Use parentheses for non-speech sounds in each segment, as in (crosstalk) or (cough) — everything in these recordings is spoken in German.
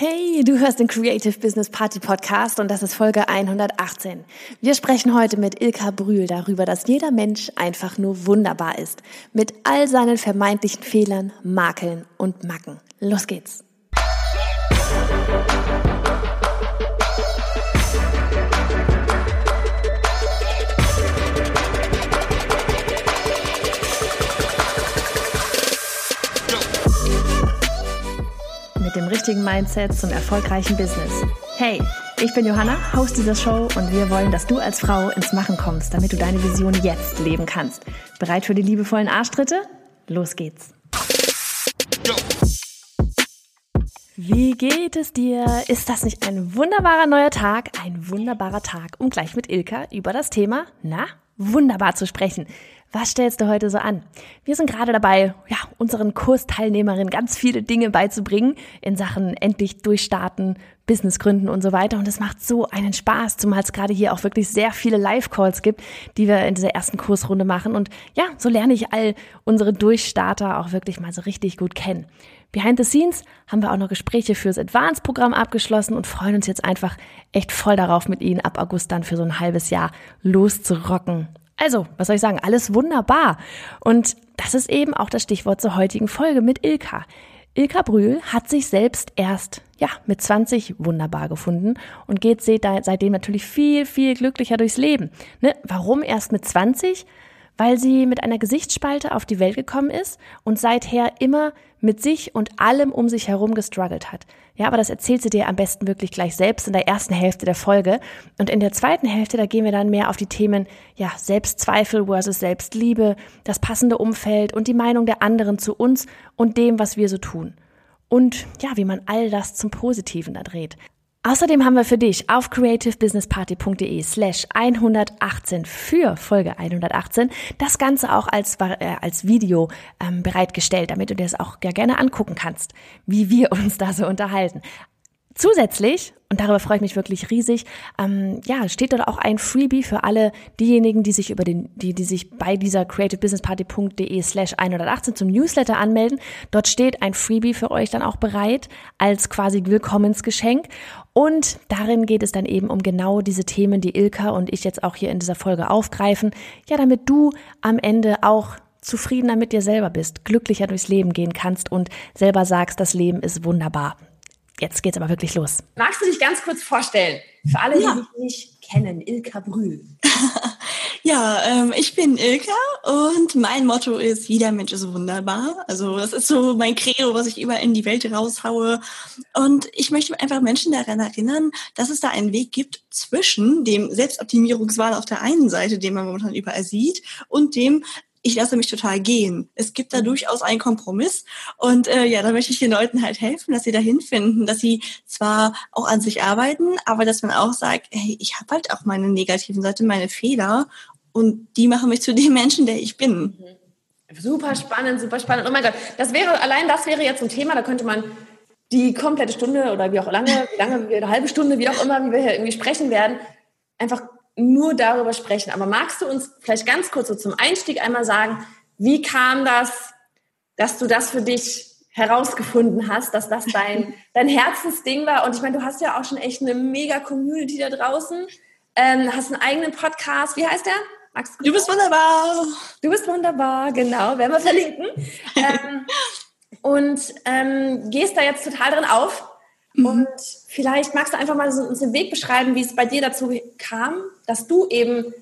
Hey, du hörst den Creative Business Party Podcast und das ist Folge 118. Wir sprechen heute mit Ilka Brühl darüber, dass jeder Mensch einfach nur wunderbar ist. Mit all seinen vermeintlichen Fehlern, Makeln und Macken. Los geht's. Mit dem richtigen Mindset zum erfolgreichen Business. Hey, ich bin Johanna, Host dieser Show und wir wollen, dass du als Frau ins Machen kommst, damit du deine Vision jetzt leben kannst. Bereit für die liebevollen Arschtritte? Los geht's. Wie geht es dir? Ist das nicht ein wunderbarer neuer Tag? Ein wunderbarer Tag, um gleich mit Ilka über das Thema, na, wunderbar zu sprechen. Was stellst du heute so an? Wir sind gerade dabei, ja, unseren Kursteilnehmerinnen ganz viele Dinge beizubringen in Sachen endlich durchstarten, Business gründen und so weiter. Und es macht so einen Spaß, zumal es gerade hier auch wirklich sehr viele Live-Calls gibt, die wir in dieser ersten Kursrunde machen. Und ja, so lerne ich all unsere Durchstarter auch wirklich mal so richtig gut kennen. Behind the scenes haben wir auch noch Gespräche fürs Advanced-Programm abgeschlossen und freuen uns jetzt einfach echt voll darauf, mit Ihnen ab August dann für so ein halbes Jahr loszurocken. Also, was soll ich sagen? Alles wunderbar. Und das ist eben auch das Stichwort zur heutigen Folge mit Ilka. Ilka Brühl hat sich selbst erst, ja, mit 20 wunderbar gefunden und geht seitdem natürlich viel, viel glücklicher durchs Leben. Ne? Warum erst mit 20? Weil sie mit einer Gesichtsspalte auf die Welt gekommen ist und seither immer mit sich und allem um sich herum gestruggelt hat. Ja, aber das erzählt sie dir am besten wirklich gleich selbst in der ersten Hälfte der Folge. Und in der zweiten Hälfte, da gehen wir dann mehr auf die Themen, ja, Selbstzweifel versus Selbstliebe, das passende Umfeld und die Meinung der anderen zu uns und dem, was wir so tun. Und ja, wie man all das zum Positiven da dreht. Außerdem haben wir für dich auf creativebusinessparty.de slash 118 für Folge 118 das Ganze auch als, äh, als Video ähm, bereitgestellt, damit du dir das auch gerne angucken kannst, wie wir uns da so unterhalten. Zusätzlich, und darüber freue ich mich wirklich riesig, ähm, ja, steht dort auch ein Freebie für alle diejenigen, die sich über den, die, die sich bei dieser creativebusinessparty.de slash 118 zum Newsletter anmelden. Dort steht ein Freebie für euch dann auch bereit als quasi Willkommensgeschenk. Und darin geht es dann eben um genau diese Themen, die Ilka und ich jetzt auch hier in dieser Folge aufgreifen. Ja, damit du am Ende auch zufriedener mit dir selber bist, glücklicher durchs Leben gehen kannst und selber sagst, das Leben ist wunderbar. Jetzt geht's aber wirklich los. Magst du dich ganz kurz vorstellen? Für alle, ja. die dich nicht kennen, Ilka Brühl. (laughs) ja, ähm, ich bin Ilka und mein Motto ist, jeder Mensch ist wunderbar. Also das ist so mein Credo, was ich überall in die Welt raushaue. Und ich möchte einfach Menschen daran erinnern, dass es da einen Weg gibt zwischen dem Selbstoptimierungswahn auf der einen Seite, den man momentan überall sieht, und dem ich lasse mich total gehen. Es gibt da mhm. durchaus einen Kompromiss. Und äh, ja, da möchte ich den Leuten halt helfen, dass sie dahin finden, dass sie zwar auch an sich arbeiten, aber dass man auch sagt, hey, ich habe halt auch meine negativen Seiten, meine Fehler und die machen mich zu dem Menschen, der ich bin. Mhm. Super spannend, super spannend. Oh mein Gott, das wäre, allein das wäre jetzt ein Thema, da könnte man die komplette Stunde oder wie auch lange, wie lange, eine halbe Stunde, wie auch immer, wie wir hier irgendwie sprechen werden, einfach nur darüber sprechen. Aber magst du uns vielleicht ganz kurz so zum Einstieg einmal sagen, wie kam das, dass du das für dich herausgefunden hast, dass das dein, (laughs) dein Herzensding war? Und ich meine, du hast ja auch schon echt eine mega Community da draußen, ähm, hast einen eigenen Podcast. Wie heißt der? Magst du, du bist wunderbar. Du bist wunderbar, genau, werden wir verlinken. (laughs) ähm, und ähm, gehst da jetzt total drin auf. Mhm. Und vielleicht magst du einfach mal so uns den Weg beschreiben, wie es bei dir dazu kam, dass du eben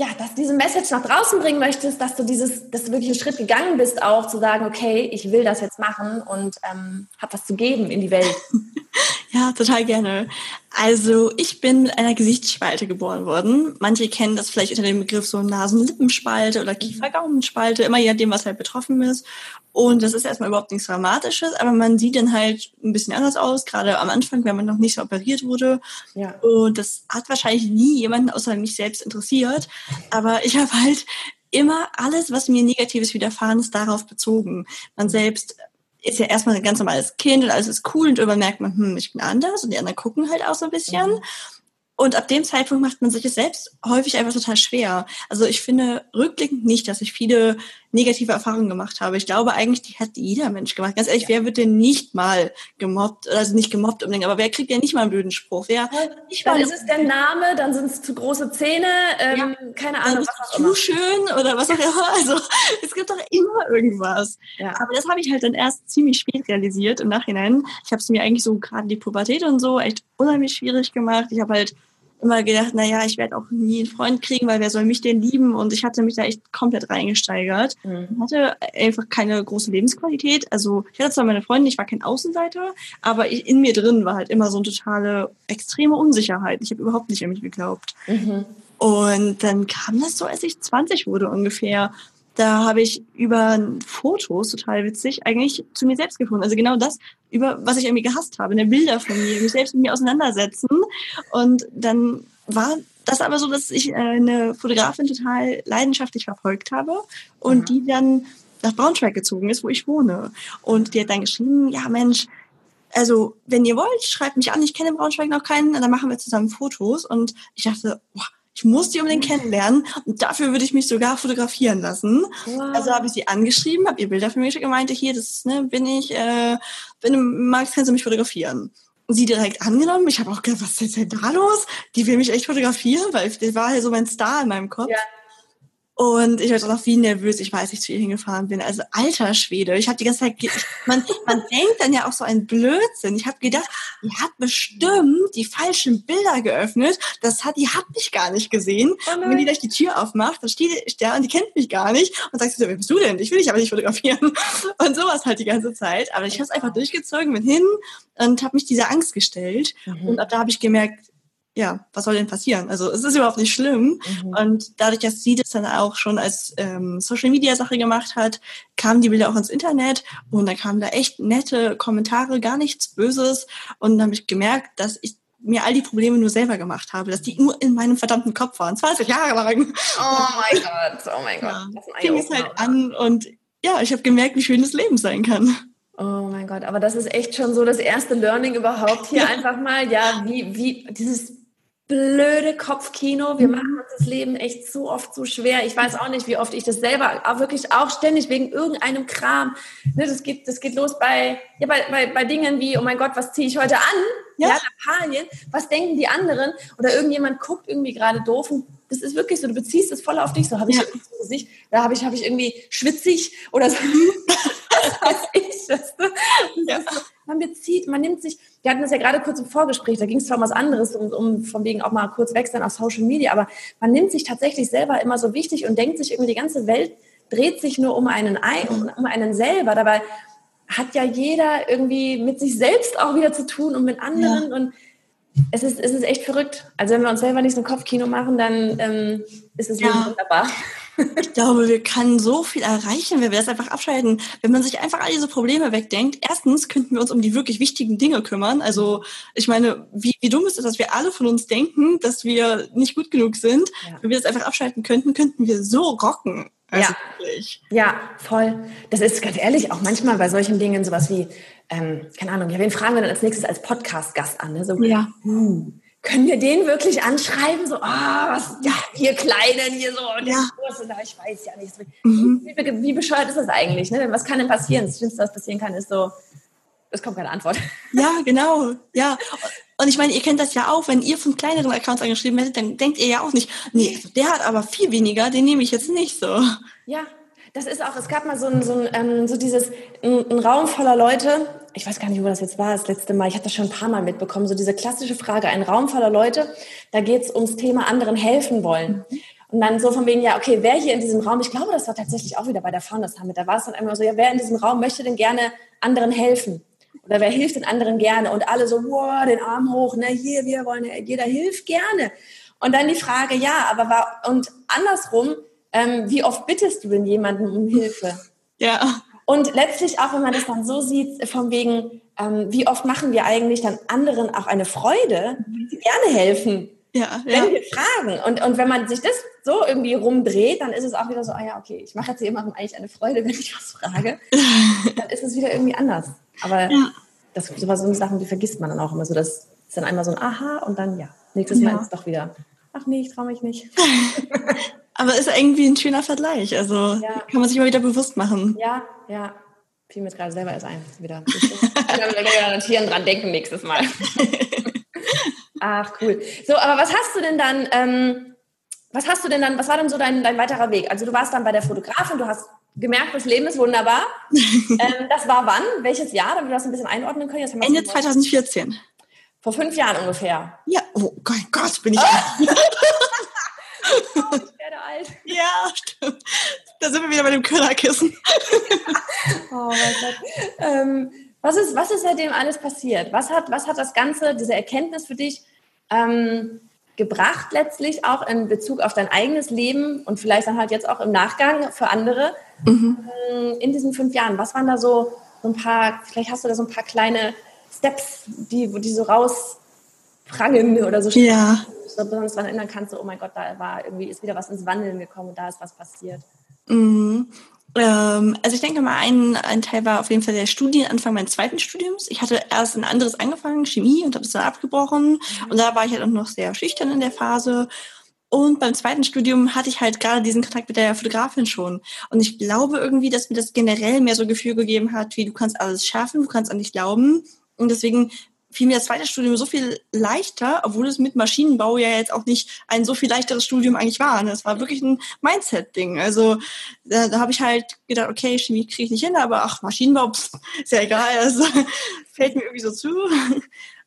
ja, dass diese Message nach draußen bringen möchtest, dass du dieses, dass du wirklich einen Schritt gegangen bist, auch zu sagen, okay, ich will das jetzt machen und ähm, habe was zu geben in die Welt. (laughs) Ja, total gerne. Also ich bin mit einer Gesichtsspalte geboren worden. Manche kennen das vielleicht unter dem Begriff so Nasen-Lippenspalte oder Kiefer-Gaumenspalte, immer je nachdem, was halt betroffen ist. Und das ist erstmal überhaupt nichts Dramatisches, aber man sieht dann halt ein bisschen anders aus, gerade am Anfang, wenn man noch nicht so operiert wurde. Ja. Und das hat wahrscheinlich nie jemanden außer mich selbst interessiert. Aber ich habe halt immer alles, was mir Negatives widerfahren ist, darauf bezogen. Man selbst ist ja erstmal ein ganz normales Kind und alles ist cool und irgendwann merkt man, hm, ich bin anders und die anderen gucken halt auch so ein bisschen. Mhm. Und ab dem Zeitpunkt macht man sich es selbst häufig einfach total schwer. Also ich finde rückblickend nicht, dass ich viele negative Erfahrungen gemacht habe. Ich glaube eigentlich, die hat jeder Mensch gemacht. Ganz ehrlich, wer wird denn nicht mal gemobbt, also nicht gemobbt unbedingt, aber wer kriegt ja nicht mal einen blöden Spruch? Wer nicht dann ist es der Name, dann sind es zu große Zähne, ähm, ja. keine Ahnung, was auch immer. Zu schön oder was auch immer. Also es gibt doch immer irgendwas. Ja. Aber das habe ich halt dann erst ziemlich spät realisiert im Nachhinein. Ich habe es mir eigentlich so gerade die Pubertät und so echt unheimlich schwierig gemacht. Ich habe halt immer gedacht, na ja, ich werde auch nie einen Freund kriegen, weil wer soll mich denn lieben? Und ich hatte mich da echt komplett reingesteigert. Mhm. hatte einfach keine große Lebensqualität. Also ich hatte zwar meine Freundin, ich war kein Außenseiter, aber ich, in mir drin war halt immer so eine totale extreme Unsicherheit. Ich habe überhaupt nicht an mich geglaubt. Mhm. Und dann kam das so, als ich 20 wurde ungefähr. Da habe ich über Fotos, total witzig, eigentlich zu mir selbst gefunden. Also genau das, über was ich irgendwie gehasst habe, eine Bilder von mir, mich selbst mit mir auseinandersetzen. Und dann war das aber so, dass ich äh, eine Fotografin total leidenschaftlich verfolgt habe und mhm. die dann nach Braunschweig gezogen ist, wo ich wohne. Und die hat dann geschrieben, ja Mensch, also wenn ihr wollt, schreibt mich an, ich kenne Braunschweig noch keinen, dann machen wir zusammen Fotos. Und ich dachte, boah, ich muss die unbedingt kennenlernen und dafür würde ich mich sogar fotografieren lassen. Wow. Also habe ich sie angeschrieben, habe ihr Bilder für mich geschickt und meinte, hier, das ne, bin ich, äh, wenn du magst, kannst du mich fotografieren. Und sie direkt angenommen. Ich habe auch gedacht, was ist denn da los? Die will mich echt fotografieren, weil der war ja so mein Star in meinem Kopf. Ja. Und ich war noch wie nervös, ich weiß, ich zu ihr hingefahren bin. Also alter Schwede, ich habe die ganze Zeit, man, man denkt dann ja auch so ein Blödsinn. Ich habe gedacht, die hat bestimmt die falschen Bilder geöffnet. Das hat, die hat mich gar nicht gesehen. Oh und wenn die gleich die Tür aufmacht, dann steht der und die kennt mich gar nicht. Und sagt sie so, wer bist du denn? Ich will dich aber nicht fotografieren. (laughs) Und sowas halt die ganze Zeit. Aber ich habe es einfach durchgezogen, bin hin und habe mich dieser Angst gestellt. Mhm. Und ab da habe ich gemerkt, ja, was soll denn passieren? Also es ist überhaupt nicht schlimm. Mhm. Und dadurch, dass sie das dann auch schon als ähm, Social-Media-Sache gemacht hat, kamen die Bilder auch ins Internet und da kamen da echt nette Kommentare, gar nichts Böses. Und dann habe ich gemerkt, dass ich mir all die Probleme nur selber gemacht habe, dass die nur in meinem verdammten Kopf waren, 20 Jahre lang. Oh mein Gott, oh mein Gott. Ja, fing es halt an und ja, ich habe gemerkt, wie schön das Leben sein kann. Oh mein Gott, aber das ist echt schon so das erste Learning überhaupt hier ja. einfach mal, ja, wie, wie dieses blöde Kopfkino. Wir mhm. machen uns das Leben echt so oft so schwer. Ich weiß auch nicht, wie oft ich das selber auch wirklich auch ständig wegen irgendeinem Kram. Ne, das, geht, das geht los bei, ja, bei, bei, bei Dingen wie, oh mein Gott, was ziehe ich heute an? Ja. ja, Lappalien. Was denken die anderen? Oder irgendjemand guckt irgendwie gerade doof und das ist wirklich so, du beziehst es voll auf dich. So habe ich ja. so Gesicht, da habe ich, habe ich irgendwie schwitzig oder so. (laughs) das weiß ich. Das, das ja. so, man bezieht, man nimmt sich, wir hatten das ja gerade kurz im Vorgespräch, da ging es zwar um was anderes, um, um von wegen auch mal kurz weg sein auf Social Media, aber man nimmt sich tatsächlich selber immer so wichtig und denkt sich irgendwie, die ganze Welt dreht sich nur um einen ein, um, um einen selber. Dabei hat ja jeder irgendwie mit sich selbst auch wieder zu tun und mit anderen ja. und es ist, es ist echt verrückt. Also wenn wir uns selber nicht so ein Kopfkino machen, dann ähm, ist es ja. wunderbar. Ich glaube, wir können so viel erreichen, wenn wir das einfach abschalten. Wenn man sich einfach all diese Probleme wegdenkt. Erstens könnten wir uns um die wirklich wichtigen Dinge kümmern. Also ich meine, wie, wie dumm ist es, dass wir alle von uns denken, dass wir nicht gut genug sind. Ja. Wenn wir das einfach abschalten könnten, könnten wir so rocken. Also ja. ja, voll. Das ist ganz ehrlich auch manchmal bei solchen Dingen sowas wie, ähm, keine Ahnung, ja, wen fragen wir dann als nächstes als Podcast-Gast an? Ne? So, ja. Hm, können wir den wirklich anschreiben? So, ah, oh, was, ja, ihr Kleinen hier so, und ja. Kurs, und ich weiß ja nicht. Mhm. Wie, wie, bescheuert ist das eigentlich? Ne? Was kann denn passieren? Das Schlimmste, was passieren kann, ist so, es kommt keine Antwort. (laughs) Ja, genau. Ja. Und ich meine, ihr kennt das ja auch, wenn ihr von kleineren Accounts angeschrieben werdet, dann denkt ihr ja auch nicht, nee, der hat aber viel weniger, den nehme ich jetzt nicht so. Ja, das ist auch, es gab mal so ein, so, ein, ähm, so dieses, ein, ein, Raum voller Leute, ich weiß gar nicht, wo das jetzt war, das letzte Mal, ich hatte das schon ein paar Mal mitbekommen, so diese klassische Frage, ein Raum voller Leute, da geht es ums Thema anderen helfen wollen. Und dann so von wegen, ja, okay, wer hier in diesem Raum, ich glaube, das war tatsächlich auch wieder bei der Founders Summit, da war es dann einmal so, ja, wer in diesem Raum möchte denn gerne anderen helfen? Oder wer hilft den anderen gerne? Und alle so, wow, den Arm hoch, ne, hier, wir wollen, jeder hilft gerne. Und dann die Frage, ja, aber war, und andersrum, ähm, wie oft bittest du denn jemanden um Hilfe? Ja. Und letztlich auch, wenn man das dann so sieht, von wegen, ähm, wie oft machen wir eigentlich dann anderen auch eine Freude, die gerne helfen? Ja, wenn ja. wir fragen. Und, und wenn man sich das so irgendwie rumdreht, dann ist es auch wieder so, ah ja, okay, ich mache jetzt jemandem eigentlich eine Freude, wenn ich was frage. (laughs) dann ist es wieder irgendwie anders. Aber ja. das sind so Sachen, die vergisst man dann auch immer so. Das ist dann einmal so ein Aha und dann ja, nächstes Mal ist es doch wieder, ach nee, ich traue mich nicht. (laughs) Aber ist irgendwie ein schöner Vergleich. Also ja. kann man sich mal wieder bewusst machen. Ja, ja. Fiel mir gerade selber erst ein. Wieder. Ich kann (laughs) notieren dran denken nächstes Mal. (laughs) Ach, cool. So, aber was hast du denn dann, ähm, was hast du denn dann, was war denn so dein, dein weiterer Weg? Also du warst dann bei der Fotografin, du hast gemerkt, das Leben ist wunderbar. (laughs) ähm, das war wann? Welches Jahr, damit wir das ein bisschen einordnen können? Jetzt Ende 2014. Vor fünf Jahren ungefähr. Ja, oh Gott, Gott bin ich. Oh, ich werde alt. Ja, stimmt. Da sind wir wieder bei dem Köderkissen. (laughs) oh mein Gott. Ähm, was, ist, was ist seitdem alles passiert? Was hat, was hat das Ganze, diese Erkenntnis für dich ähm, gebracht letztlich auch in Bezug auf dein eigenes Leben und vielleicht dann halt jetzt auch im Nachgang für andere mhm. Ähm, in diesen fünf Jahren? Was waren da so, so ein paar, vielleicht hast du da so ein paar kleine Steps, die, wo die so rausprangen oder so, ja. so besonders daran erinnern kannst, so, oh mein Gott, da war irgendwie, ist wieder was ins Wandeln gekommen und da ist was passiert. Mhm. Ähm, also ich denke mal, ein, ein Teil war auf jeden Fall der Studienanfang meines zweiten Studiums. Ich hatte erst ein anderes angefangen, Chemie, und habe es dann abgebrochen. Mhm. Und da war ich halt auch noch sehr schüchtern in der Phase. Und beim zweiten Studium hatte ich halt gerade diesen Kontakt mit der Fotografin schon. Und ich glaube irgendwie, dass mir das generell mehr so Gefühl gegeben hat, wie du kannst alles schaffen, du kannst an dich glauben. Und deswegen fiel mir das zweite Studium so viel leichter, obwohl es mit Maschinenbau ja jetzt auch nicht ein so viel leichteres Studium eigentlich war. Es war wirklich ein Mindset-Ding. Also da, da habe ich halt gedacht, okay, Chemie kriege ich nicht hin, aber ach, Maschinenbau, pff, ist ja egal. Also (laughs) fällt mir irgendwie so zu.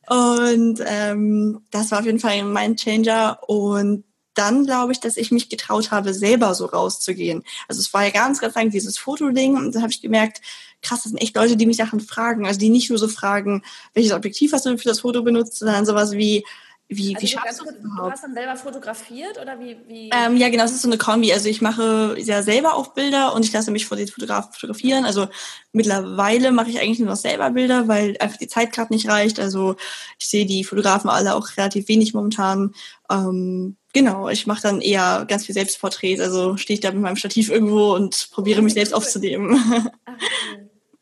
Und ähm, das war auf jeden Fall ein Mindchanger. Und dann glaube ich, dass ich mich getraut habe, selber so rauszugehen. Also es war ja ganz, ganz lang dieses Fotoding und da habe ich gemerkt, krass, das sind echt Leute, die mich Sachen fragen. Also die nicht nur so fragen, welches Objektiv hast du für das Foto benutzt, sondern sowas wie, wie, also wie schaffst du das überhaupt? Du hast dann selber fotografiert oder wie? wie? Ähm, ja, genau, es ist so eine Kombi. Also ich mache ja selber auch Bilder und ich lasse mich vor den Fotografen fotografieren. Also mittlerweile mache ich eigentlich nur noch selber Bilder, weil einfach die Zeit gerade nicht reicht. Also ich sehe die Fotografen alle auch relativ wenig momentan. Ähm, genau, ich mache dann eher ganz viel Selbstporträts. Also stehe ich da mit meinem Stativ irgendwo und probiere mich selbst aufzunehmen. (laughs)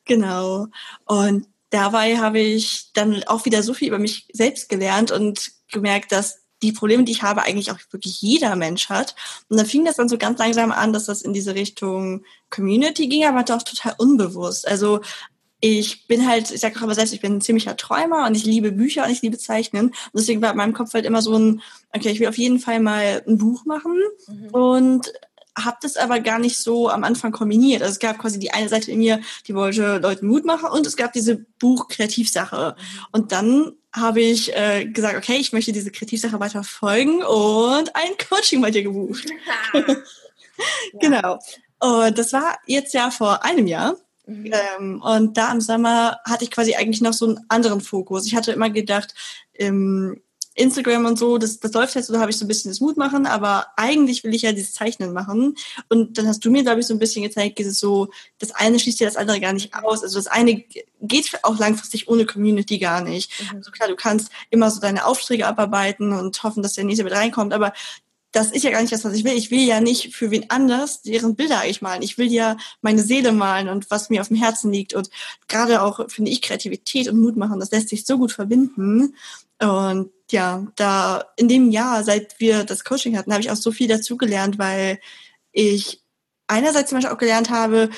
Okay. Genau. Und dabei habe ich dann auch wieder so viel über mich selbst gelernt und gemerkt, dass die Probleme, die ich habe, eigentlich auch wirklich jeder Mensch hat. Und dann fing das dann so ganz langsam an, dass das in diese Richtung Community ging, aber doch total unbewusst. Also ich bin halt, ich sage auch immer selbst, ich bin ein ziemlicher Träumer und ich liebe Bücher und ich liebe Zeichnen. Und deswegen war in meinem Kopf halt immer so ein, okay, ich will auf jeden Fall mal ein Buch machen. Mhm. Und habe das aber gar nicht so am Anfang kombiniert. Also es gab quasi die eine Seite in mir, die wollte Leuten Mut machen und es gab diese Buch-Kreativsache. Und dann habe ich äh, gesagt, okay, ich möchte diese Kreativsache weiter folgen und ein Coaching bei dir gebucht. (laughs) ja. (laughs) Genau. Und das war jetzt ja vor einem Jahr. Mhm. Ähm, und da im Sommer hatte ich quasi eigentlich noch so einen anderen Fokus. Ich hatte immer gedacht, ähm, Instagram und so, das, das läuft jetzt, so, da habe ich so ein bisschen das Mut machen, aber eigentlich will ich ja dieses Zeichnen machen. Und dann hast du mir, glaube ich, so ein bisschen gezeigt, ist es so, das eine schließt ja das andere gar nicht aus. Also das eine geht auch langfristig ohne Community gar nicht. Mhm. Also klar, du kannst immer so deine Aufträge abarbeiten und hoffen, dass der nächste mit reinkommt, aber das ist ja gar nicht das, was ich will. Ich will ja nicht für wen anders deren Bilder eigentlich malen. Ich will ja meine Seele malen und was mir auf dem Herzen liegt. Und gerade auch, finde ich, Kreativität und Mut machen, das lässt sich so gut verbinden. Und ja, da in dem Jahr, seit wir das Coaching hatten, habe ich auch so viel dazugelernt, weil ich einerseits zum Beispiel auch gelernt habe,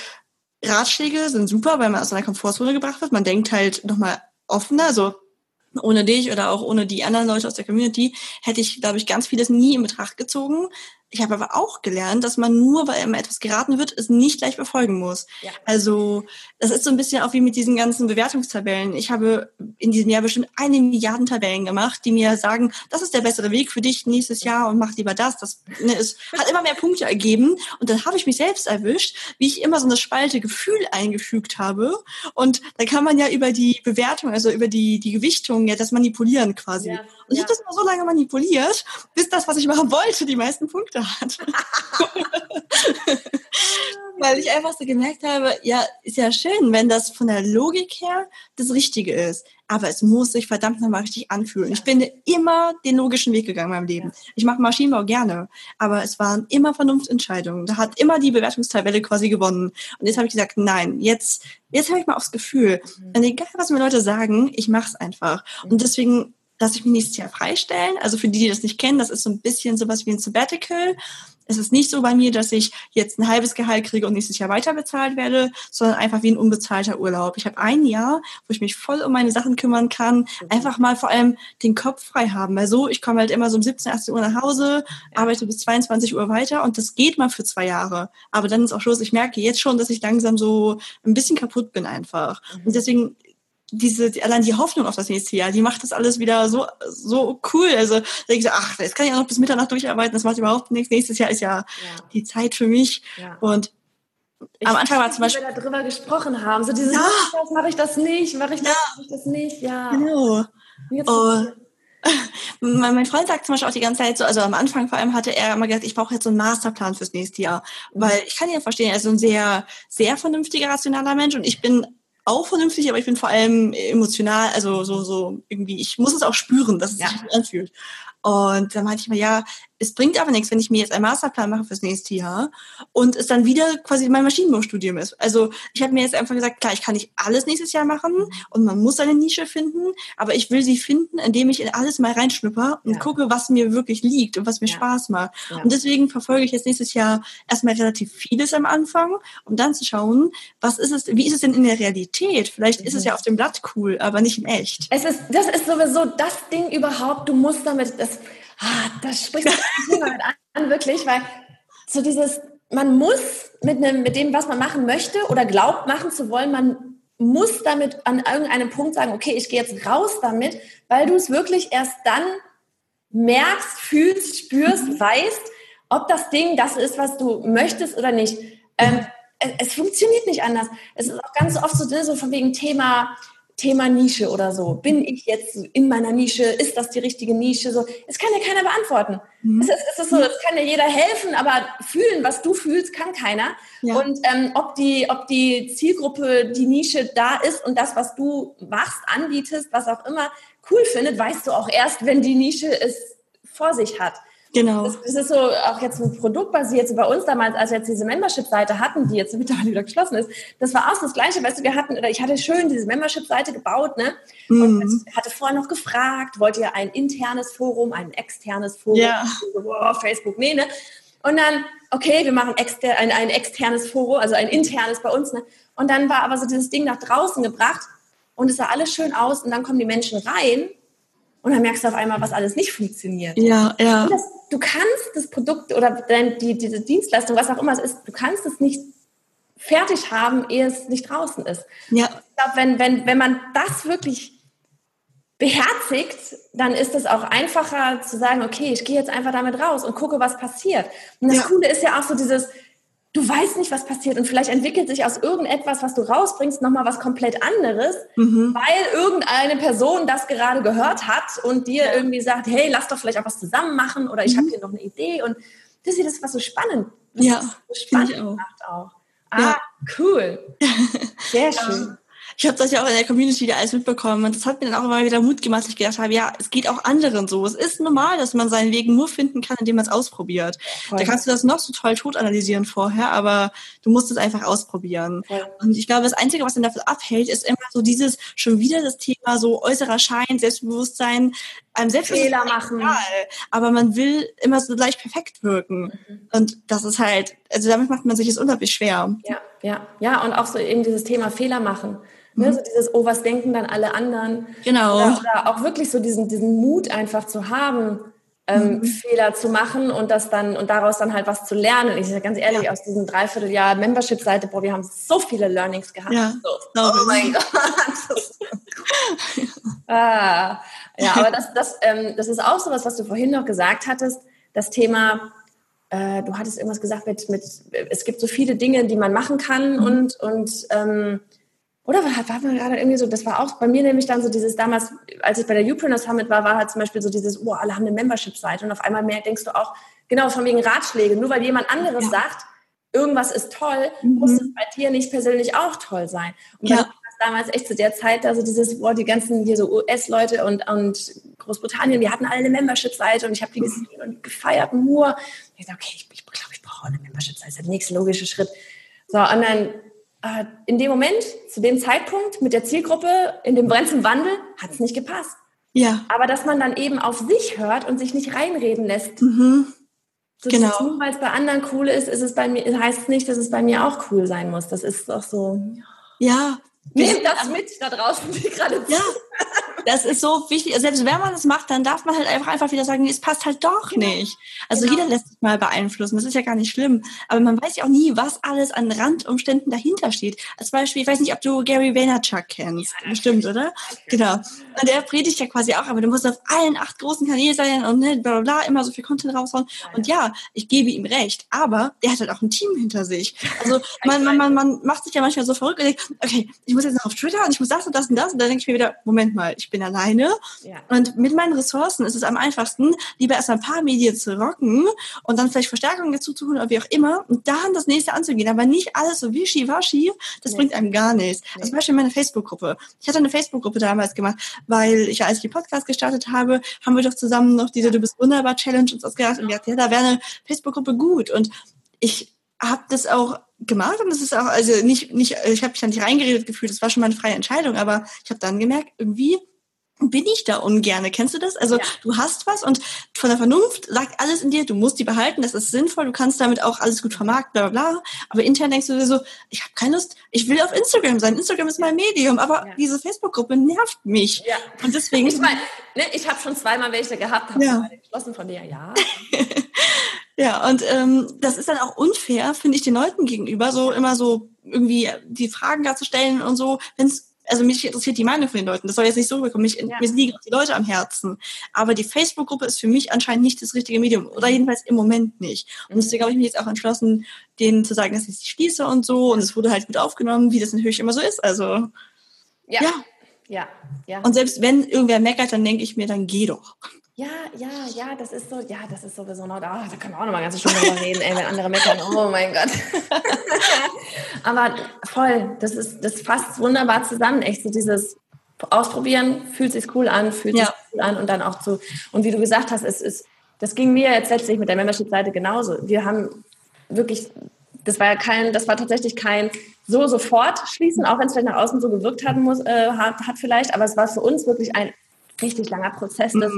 Ratschläge sind super, weil man aus seiner Komfortzone gebracht wird. Man denkt halt nochmal offener, so ohne dich oder auch ohne die anderen Leute aus der Community hätte ich, glaube ich, ganz vieles nie in Betracht gezogen. Ich habe aber auch gelernt, dass man nur, weil einem etwas geraten wird, es nicht gleich befolgen muss. Ja. Also das ist so ein bisschen auch wie mit diesen ganzen Bewertungstabellen. Ich habe in diesem Jahr bestimmt eine Milliarden Tabellen gemacht, die mir sagen, das ist der bessere Weg für dich nächstes Jahr und mach lieber das. Das ne, es hat immer mehr Punkte ergeben. Und dann habe ich mich selbst erwischt, wie ich immer so eine Spalte Gefühl eingefügt habe. Und da kann man ja über die Bewertung, also über die, die Gewichtung ja das manipulieren quasi. Ja. Und ich habe das mal so lange manipuliert, bis das, was ich machen wollte, die meisten Punkte hat. (laughs) Weil ich einfach so gemerkt habe, ja, ist ja schön, wenn das von der Logik her das Richtige ist. Aber es muss sich verdammt nochmal richtig anfühlen. Ich bin immer den logischen Weg gegangen in meinem Leben. Ich mache Maschinenbau gerne, aber es waren immer Vernunftentscheidungen. Da hat immer die Bewertungstabelle quasi gewonnen. Und jetzt habe ich gesagt, nein, jetzt, jetzt habe ich mal aufs Gefühl. Mhm. Und egal, was mir Leute sagen, ich mache es einfach. Und deswegen dass ich mich nächstes Jahr freistellen. Also für die, die das nicht kennen, das ist so ein bisschen sowas wie ein Sabbatical. Es ist nicht so bei mir, dass ich jetzt ein halbes Gehalt kriege und nächstes Jahr weiter bezahlt werde, sondern einfach wie ein unbezahlter Urlaub. Ich habe ein Jahr, wo ich mich voll um meine Sachen kümmern kann, einfach mal vor allem den Kopf frei haben. Weil so, ich komme halt immer so um 17, 18 Uhr nach Hause, arbeite bis 22 Uhr weiter und das geht mal für zwei Jahre. Aber dann ist auch Schluss. Ich merke jetzt schon, dass ich langsam so ein bisschen kaputt bin einfach. Und deswegen diese, allein die Hoffnung auf das nächste Jahr, die macht das alles wieder so, so cool. Also, da denke ich so, ach, jetzt kann ich auch noch bis Mitternacht durcharbeiten, das macht überhaupt nichts. Nächstes Jahr ist ja, ja. die Zeit für mich. Ja. Und ich am Anfang war zum Beispiel. wir darüber gesprochen haben, so dieses, ja. mache ich das nicht, mache ich das, ja. mache ich das nicht, ja. Genau. Oh. (laughs) mein Freund sagt zum Beispiel auch die ganze Zeit so, also am Anfang vor allem hatte er immer gesagt, ich brauche jetzt so einen Masterplan fürs nächste Jahr. Weil ich kann ja verstehen, er ist so ein sehr, sehr vernünftiger, rationaler Mensch und ich bin auch vernünftig, aber ich bin vor allem emotional, also so, so irgendwie, ich muss es auch spüren, dass es ja. sich anfühlt. Und dann meinte ich mir, ja, es bringt aber nichts, wenn ich mir jetzt einen Masterplan mache fürs nächste Jahr und es dann wieder quasi mein Maschinenbaustudium ist. Also ich habe mir jetzt einfach gesagt, klar, ich kann nicht alles nächstes Jahr machen und man muss eine Nische finden, aber ich will sie finden, indem ich in alles mal reinschnupper und ja. gucke, was mir wirklich liegt und was mir ja. Spaß macht. Ja. Und deswegen verfolge ich jetzt nächstes Jahr erstmal relativ vieles am Anfang, um dann zu schauen, was ist es, wie ist es denn in der Realität? Vielleicht mhm. ist es ja mhm. auf dem Blatt cool, aber nicht in echt. Es ist, das ist sowieso das Ding überhaupt, du musst damit, das, ah, das spricht Thema an, wirklich, weil so dieses, man muss mit, einem, mit dem, was man machen möchte oder glaubt machen zu wollen, man muss damit an irgendeinem Punkt sagen, okay, ich gehe jetzt raus damit, weil du es wirklich erst dann merkst, fühlst, spürst, mhm. weißt, ob das Ding das ist, was du möchtest oder nicht. Ähm, es, es, funktioniert nicht anders. Es ist auch ganz oft so, so von wegen Thema Thema Nische oder so. Bin ich jetzt in meiner Nische? Ist das die richtige Nische? So, es kann ja keiner beantworten. Mhm. Es, ist, es ist so, es kann ja jeder helfen, aber fühlen, was du fühlst, kann keiner. Ja. Und ähm, ob die, ob die Zielgruppe, die Nische da ist und das, was du machst, anbietest, was auch immer cool findet, weißt du auch erst, wenn die Nische es vor sich hat. Genau. Das, das, ist so auch jetzt ein Produkt basiert. So bei uns damals, als wir jetzt diese Membership-Seite hatten, die jetzt (laughs) mittlerweile wieder geschlossen ist, das war auch so das Gleiche. Weißt du, wir hatten, oder ich hatte schön diese Membership-Seite gebaut, ne? Und mhm. hatte vorher noch gefragt, wollt ihr ein internes Forum, ein externes Forum? Ja. Wow, Facebook, nee, ne? Und dann, okay, wir machen exter ein, ein externes Forum, also ein internes bei uns, ne? Und dann war aber so dieses Ding nach draußen gebracht und es sah alles schön aus und dann kommen die Menschen rein und dann merkst du auf einmal, was alles nicht funktioniert. Ja, ja. Das, du kannst das Produkt oder dein, die, diese Dienstleistung, was auch immer es ist, du kannst es nicht fertig haben, ehe es nicht draußen ist. Ja. Ich glaube, wenn, wenn, wenn man das wirklich beherzigt, dann ist es auch einfacher zu sagen, okay, ich gehe jetzt einfach damit raus und gucke, was passiert. Und das ja. Coole ist ja auch so dieses, du weißt nicht, was passiert und vielleicht entwickelt sich aus irgendetwas, was du rausbringst, nochmal was komplett anderes, mhm. weil irgendeine Person das gerade gehört hat und dir ja. irgendwie sagt, hey, lass doch vielleicht auch was zusammen machen oder ich mhm. habe hier noch eine Idee und das ist das, was so spannend, was ja, so spannend macht auch. Ah, ja. cool. (laughs) Sehr schön ich habe das ja auch in der Community da alles mitbekommen und das hat mir dann auch immer wieder Mut gemacht, dass ich gedacht habe, ja, es geht auch anderen so. Es ist normal, dass man seinen Weg nur finden kann, indem man es ausprobiert. Voll. Da kannst du das noch so toll tot analysieren vorher, aber du musst es einfach ausprobieren. Voll. Und ich glaube, das Einzige, was dann davon abhält, ist immer so dieses, schon wieder das Thema so äußerer Schein, Selbstbewusstsein, einem selbst Fehler machen. Egal, aber man will immer so gleich perfekt wirken. Mhm. Und das ist halt, also damit macht man sich es unglaublich schwer. Ja, ja, ja. Und auch so eben dieses Thema Fehler machen. Ne, so dieses, oh, was denken dann alle anderen? Genau. Oder, oder auch wirklich so diesen, diesen Mut einfach zu haben, ähm, mhm. Fehler zu machen und das dann und daraus dann halt was zu lernen. Ich sage ganz ehrlich, ja. aus diesem Dreivierteljahr Membership-Seite, boah, wir haben so viele Learnings gehabt. Ja, so. Oh mein (laughs) Gott. ah, ja, aber das, das, ähm, das ist auch so was, was du vorhin noch gesagt hattest, das Thema, äh, du hattest irgendwas gesagt mit, mit, es gibt so viele Dinge, die man machen kann mhm. und, und ähm, oder war, war man gerade irgendwie so, das war auch bei mir nämlich dann so dieses damals, als ich bei der Upreneur Summit war, war halt zum Beispiel so dieses, oh, alle haben eine Membership-Seite und auf einmal mehr denkst du auch, genau, von wegen Ratschläge, nur weil jemand anderes ja. sagt, irgendwas ist toll, mhm. muss es bei dir nicht persönlich auch toll sein. Und ja. Damals echt zu der Zeit, also dieses, boah, die ganzen hier so US-Leute und, und Großbritannien, die hatten alle eine Membership-Seite und ich habe die gesehen und gefeiert nur. Ich dachte, okay, ich, ich glaube, ich brauche eine Membership-Seite, das der nächste logische Schritt. So, und dann äh, in dem Moment, zu dem Zeitpunkt mit der Zielgruppe, in dem Wandel, hat es nicht gepasst. Ja. Aber dass man dann eben auf sich hört und sich nicht reinreden lässt. Mhm. So Genau. Nur weil es bei anderen cool ist, ist es bei mir, heißt es nicht, dass es bei mir auch cool sein muss. Das ist doch so. Ja. Nehmt das mit da draußen, die gerade Ja, das ist so wichtig. Also Selbst wenn man das macht, dann darf man halt einfach, einfach wieder sagen, nee, es passt halt doch Genau. nicht. Also Genau. jeder lässt sich mal beeinflussen. Das ist ja gar nicht schlimm. Aber man weiß ja auch nie, was alles an Randumständen dahinter steht. Als Beispiel, ich weiß nicht, ob du Gary Vaynerchuk kennst. Bestimmt, oder? Genau. Und der predigt ja quasi auch, aber du musst auf allen acht großen Kanälen sein und ne, bla bla bla, immer so viel Content raushauen. Und ja, ich gebe ihm recht. Aber der hat halt auch ein Team hinter sich. Also (laughs) man, man, man, man macht sich ja manchmal so verrückt und denkt, okay, ich muss jetzt noch auf Twitter und ich muss das und das und das. Und dann denke ich mir wieder, Moment mal, ich bin alleine. Ja. Und mit meinen Ressourcen ist es am einfachsten, lieber erst ein paar Medien zu rocken und dann vielleicht Verstärkung dazu zu tun oder wie auch immer und dann das nächste anzugehen. Aber nicht alles so wischiwaschi, das Nee. bringt einem gar nichts. Nee. Also zum Beispiel meine Facebook-Gruppe. Ich hatte eine Facebook-Gruppe damals gemacht, weil ich, als ich den Podcast gestartet habe, haben wir doch zusammen noch diese Du bist wunderbar Challenge uns ausgedacht und gesagt, ja, da wäre eine Facebook-Gruppe gut. Und ich habe das auch gemacht und das ist auch, also nicht, nicht, ich habe mich da nicht reingeredet gefühlt, das war schon mal eine freie Entscheidung, aber ich habe dann gemerkt, irgendwie bin ich da ungerne. Kennst du das? Also Ja. du hast was und von der Vernunft sagt alles in dir, du musst die behalten, das ist sinnvoll, du kannst damit auch alles gut vermarkten, bla bla bla. Aber intern denkst du dir so, ich habe keine Lust, ich will auf Instagram sein. Instagram ist mein Medium, aber Ja. diese Facebook-Gruppe nervt mich. Ja. Und deswegen Ich meine, ne, ich habe schon zweimal welche gehabt, habe Ja. geschlossen von dir, ja. (laughs) Ja, und ähm, das ist dann auch unfair, finde ich, den Leuten gegenüber, so immer so irgendwie die Fragen da zu stellen und so, wenn es also mich interessiert die Meinung von den Leuten. Das soll jetzt nicht so bekommen. Mich, Ja. Mir liegen auch die Leute am Herzen. Aber die Facebook-Gruppe ist für mich anscheinend nicht das richtige Medium. Oder jedenfalls im Moment nicht. Und deswegen habe ich mich jetzt auch entschlossen, denen zu sagen, dass ich sie schließe und so. Und es wurde halt gut aufgenommen, wie das natürlich immer so ist. Also, Ja. ja. Ja. Ja. Und selbst wenn irgendwer meckert, dann denke ich mir, dann geh doch. Ja, ja, ja, das ist so, ja, das ist so besonders. Ah, da können wir auch noch mal ganze Stunde drüber reden, ey, wenn andere meckern. Oh mein Gott. (laughs) Aber voll, das ist, das fasst wunderbar zusammen. Echt so dieses Ausprobieren, fühlt sich cool an, fühlt Ja. sich cool an und dann auch zu. Und wie du gesagt hast, es ist, das ging mir jetzt letztlich mit der Membership-Seite genauso. Wir haben wirklich, das war ja kein, das war tatsächlich kein so sofort schließen, auch wenn es vielleicht nach außen so gewirkt haben muss, äh, hat, hat vielleicht, aber es war für uns wirklich ein richtig langer Prozess, das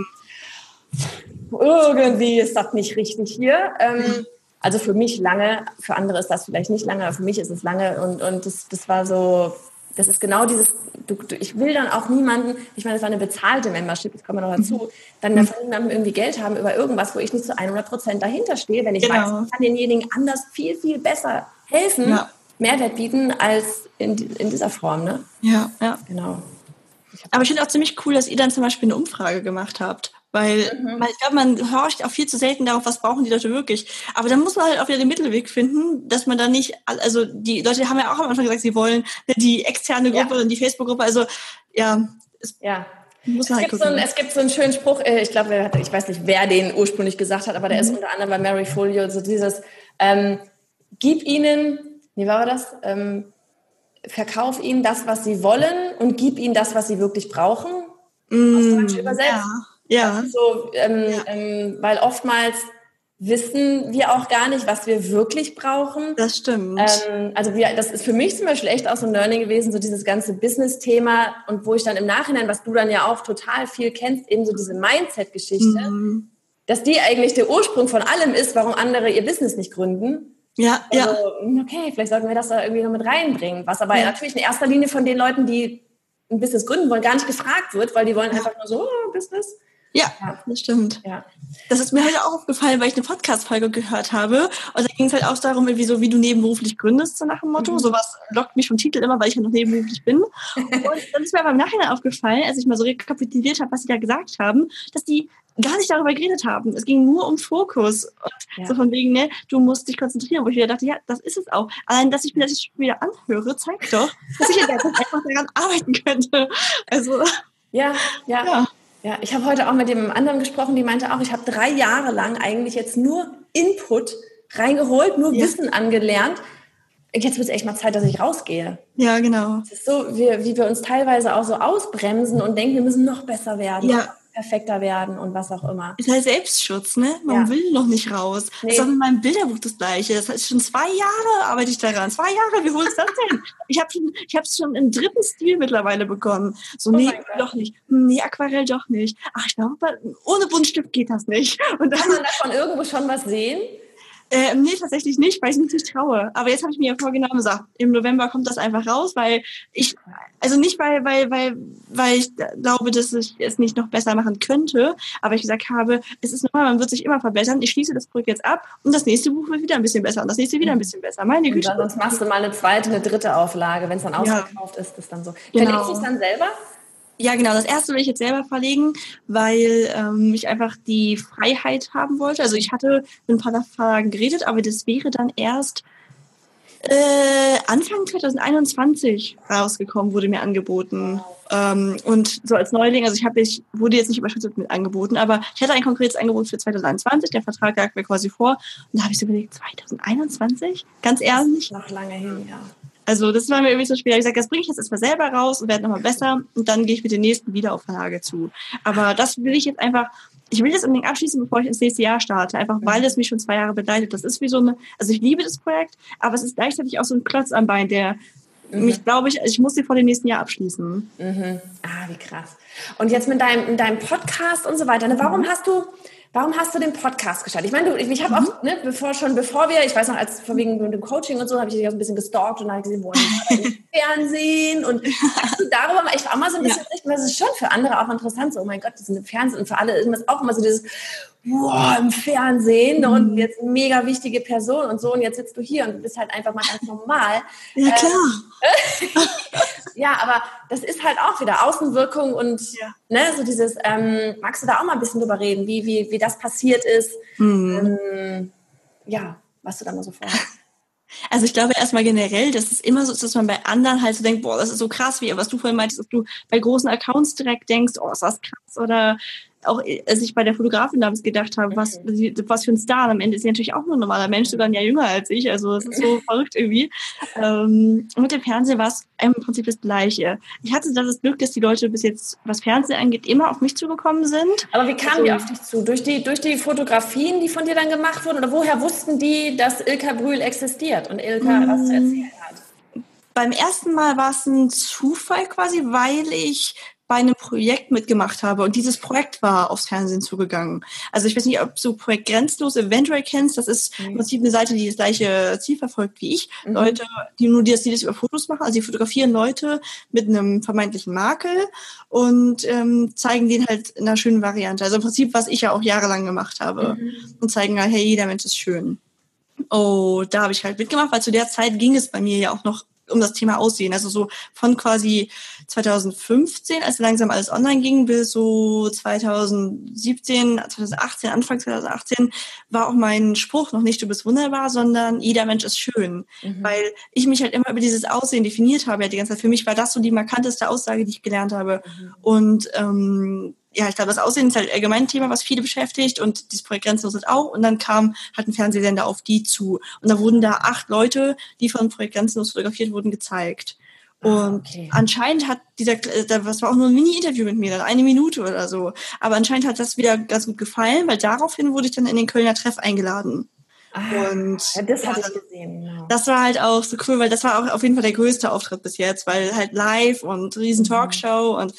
irgendwie ist das nicht richtig hier. Ähm, also für mich lange, für andere ist das vielleicht nicht lange, aber für mich ist es lange und, und das, das war so, das ist genau dieses, du, du, ich will dann auch niemanden, ich meine, das war eine bezahlte Membership, das kommt noch dazu, dann davon niemandem irgendwie Geld haben über irgendwas, wo ich nicht zu 100 Prozent dahinter stehe, wenn ich Genau. weiß, ich kann denjenigen anders viel, viel besser helfen, Ja. Mehrwert bieten als in, in dieser Form, ne? Ja, ja. Genau. Aber ich finde auch ziemlich cool, dass ihr dann zum Beispiel eine Umfrage gemacht habt. Weil, weil ich glaube, man horcht auch viel zu selten darauf, was brauchen die Leute wirklich. Aber dann muss man halt auch wieder den Mittelweg finden, dass man da nicht, also die Leute haben ja auch am Anfang gesagt, sie wollen die externe Ja. Gruppe und die Facebook-Gruppe. Also ja, es Ja. Es halt gibt, so einen, es gibt so einen schönen Spruch, äh, ich glaube, ich weiß nicht, wer den ursprünglich gesagt hat, aber der ist unter anderem bei Mary Folio, so dieses, ähm, gib ihnen, wie war das? Ähm, verkauf ihnen das, was sie wollen und gib ihnen das, was sie wirklich brauchen. Mm, Deutsch übersetzt. ja, ja, So, ähm, Ja. ähm, weil oftmals wissen wir auch gar nicht, was wir wirklich brauchen. das stimmt. Ähm, also wir, das ist für mich zum Beispiel echt auch so ein Learning gewesen, so dieses ganze Business-Thema und wo ich dann im Nachhinein, was du dann ja auch total viel kennst, eben so diese Mindset-Geschichte, Mhm. dass die eigentlich der Ursprung von allem ist, warum andere ihr Business nicht gründen. Ja, Also, ja, okay, vielleicht sollten wir das da irgendwie noch mit reinbringen, was aber Ja. natürlich in erster Linie von den Leuten, die ein Business gründen wollen, gar nicht gefragt wird, weil die wollen einfach nur so, oh, Business. Ja, Ja. das stimmt. Ja. Das ist mir heute auch aufgefallen, weil ich eine Podcast-Folge gehört habe. Und da ging es halt auch darum, wie, so, wie du nebenberuflich gründest, so nach dem Motto. Mhm. Sowas lockt mich vom Titel immer, weil ich ja noch nebenberuflich bin. Und dann ist mir aber im Nachhinein aufgefallen, als ich mal so rekapituliert habe, was sie da gesagt haben, dass die gar nicht darüber geredet haben. Es ging nur um Fokus. Und Ja. so von wegen, ne, du musst dich konzentrieren. Wo ich wieder dachte, ja, das ist es auch. Allein, dass ich mir das wieder anhöre, zeigt doch, dass ich ja einfach daran arbeiten könnte. Also, Ja, ja. ja. Ja, ich habe heute auch mit dem anderen gesprochen, die meinte auch, ich habe drei Jahre lang eigentlich jetzt nur Input reingeholt, nur Ja. Wissen angelernt. Jetzt wird es echt mal Zeit, dass ich rausgehe. Ja, genau. Es ist so, wie, wie wir uns teilweise auch so ausbremsen und denken, wir müssen noch besser werden. Ja, perfekter werden und was auch immer. Ist halt Selbstschutz, ne? Man ja. will noch nicht raus. Nee. Das ist auch mit meinem Bilderbuch das Gleiche. Das heißt, schon zwei Jahre arbeite ich daran. Zwei Jahre, wie hoch ist das denn? Ich habe schon, ich habe es schon im dritten Stil mittlerweile bekommen. So, oh nee, doch nicht. Nee, Aquarell doch nicht. Ach, ich glaube, ohne Buntstift geht das nicht. Und dann, Kann man davon irgendwo schon was sehen? Äh, nee, tatsächlich nicht, weil ich mich nicht traue. Aber jetzt habe ich mir ja vorgenommen, so, im November kommt das einfach raus, weil ich, also nicht, weil, weil, weil, weil ich glaube, dass ich es nicht noch besser machen könnte, aber ich gesagt habe, es ist normal, man wird sich immer verbessern. Ich schließe das Projekt jetzt ab und das nächste Buch wird wieder ein bisschen besser und das nächste wieder ein bisschen besser. Meine Güte. Sonst machst du mal eine zweite, eine dritte Auflage, wenn es dann ausverkauft ja. ist, ist dann so. Genau. Verlegst du es dann selber? Ja, genau. Das erste will ich jetzt selber verlegen, weil ähm, ich einfach die Freiheit haben wollte. Also ich hatte mit ein paar Verlagen geredet, aber das wäre dann erst äh, Anfang 2021 rausgekommen, wurde mir angeboten. Ähm, und so als Neuling, also ich habe ich wurde jetzt nicht überschüttet mit angeboten, aber ich hatte ein konkretes Angebot für 2021. Der Vertrag lag mir quasi vor. Und da habe ich so überlegt, 2021? Ganz ehrlich? Noch lange hin, ja. Also das war mir irgendwie so schwer. Ich sage, das bringe ich jetzt erstmal selber raus und werde nochmal besser und dann gehe ich mit den nächsten wieder auf Verlage zu. Aber das will ich jetzt einfach, ich will das unbedingt abschließen, bevor ich ins nächste Jahr starte, einfach weil es mich schon zwei Jahre begleitet. Das ist wie so eine, also ich liebe das Projekt, aber es ist gleichzeitig auch so ein Klotz am Bein, der mhm. mich, glaube ich, ich muss sie vor dem nächsten Jahr abschließen. Mhm. Ah, wie krass. Und jetzt mit deinem, mit deinem Podcast und so weiter, ne? warum mhm. hast du Warum hast du den Podcast gestartet? Ich meine, du, ich, ich habe mhm. auch, ne, bevor schon, bevor wir, ich weiß noch, als vor wegen dem Coaching und so, habe ich dich auch ein bisschen gestalkt und habe gesehen, wo (laughs) im Fernsehen und du darüber mal echt auch mal so ein bisschen ja. richten, weil es ist schon für andere auch interessant, so, oh mein Gott, das sind im Fernsehen und für alle ist auch immer so dieses, wow, im Fernsehen mhm. und jetzt mega wichtige Person und so und jetzt sitzt du hier und du bist halt einfach mal ganz normal. Ja, klar. Ähm, (laughs) ja, aber das ist halt auch wieder Außenwirkung und ja. ne, so dieses, ähm, magst du da auch mal ein bisschen drüber reden, wie, wie, wie das passiert ist? Mhm. Ähm, ja, was du da mal so vorhast. (laughs) Also ich glaube erstmal generell, dass es immer so ist, dass man bei anderen halt so denkt, boah, das ist so krass, wie was du vorhin meintest, dass du bei großen Accounts direkt denkst, oh, ist das krass oder auch als ich bei der Fotografin damals gedacht habe, was, was für ein Star. Am Ende ist sie natürlich auch nur ein normaler Mensch, sogar ein Jahr jünger als ich. Also es ist so (laughs) verrückt irgendwie. Ähm, mit dem Fernsehen war es im Prinzip das Gleiche. Ich hatte das Glück, dass die Leute bis jetzt, was Fernsehen angeht, immer auf mich zugekommen sind. Aber wie kamen also, die auf dich zu? Durch die, durch die Fotografien, die von dir dann gemacht wurden? Oder woher wussten die, dass Ilka Brühl existiert und Ilka was zu erzählen hat? Beim ersten Mal war es ein Zufall quasi, weil ich bei einem Projekt mitgemacht habe und dieses Projekt war aufs Fernsehen zugegangen. Also ich weiß nicht, ob du Projekt Grenzlos eventuell kennst. Das ist mhm. im Prinzip eine Seite, die das gleiche Ziel verfolgt wie ich. Mhm. Leute, die nur das, die das über Fotos machen. Also die fotografieren Leute mit einem vermeintlichen Makel und ähm, zeigen den halt in einer schönen Variante. Also im Prinzip, was ich ja auch jahrelang gemacht habe. Mhm. Und zeigen halt, hey, jeder Mensch ist schön. Oh, da habe ich halt mitgemacht, weil zu der Zeit ging es bei mir ja auch noch um das Thema Aussehen. Also so von quasi 2015, als langsam alles online ging, bis so 2017, 2018, Anfang 2018, war auch mein Spruch noch nicht, du bist wunderbar, sondern jeder Mensch ist schön. Mhm. Weil ich mich halt immer über dieses Aussehen definiert habe ja die ganze Zeit. Für mich war das so die markanteste Aussage, die ich gelernt habe. Mhm. Und ähm, ja, ich glaube, das Aussehen ist halt allgemein ein Thema, was viele beschäftigt und dieses Projekt Grenzenlos ist auch. Und dann kam halt ein Fernsehsender auf die zu. Und da wurden da acht Leute, die von Projekt Grenzenlos fotografiert wurden, gezeigt. Ah, und okay. anscheinend hat dieser, äh, das war auch nur ein Mini-Interview mit mir, dann eine Minute oder so. Aber anscheinend hat das wieder ganz gut gefallen, weil daraufhin wurde ich dann in den Kölner Treff eingeladen. Ah, und ja, das hatte ich gesehen. Genau. Das war halt auch so cool, weil das war auch auf jeden Fall der größte Auftritt bis jetzt, weil halt live und riesen mhm. Talkshow mhm. und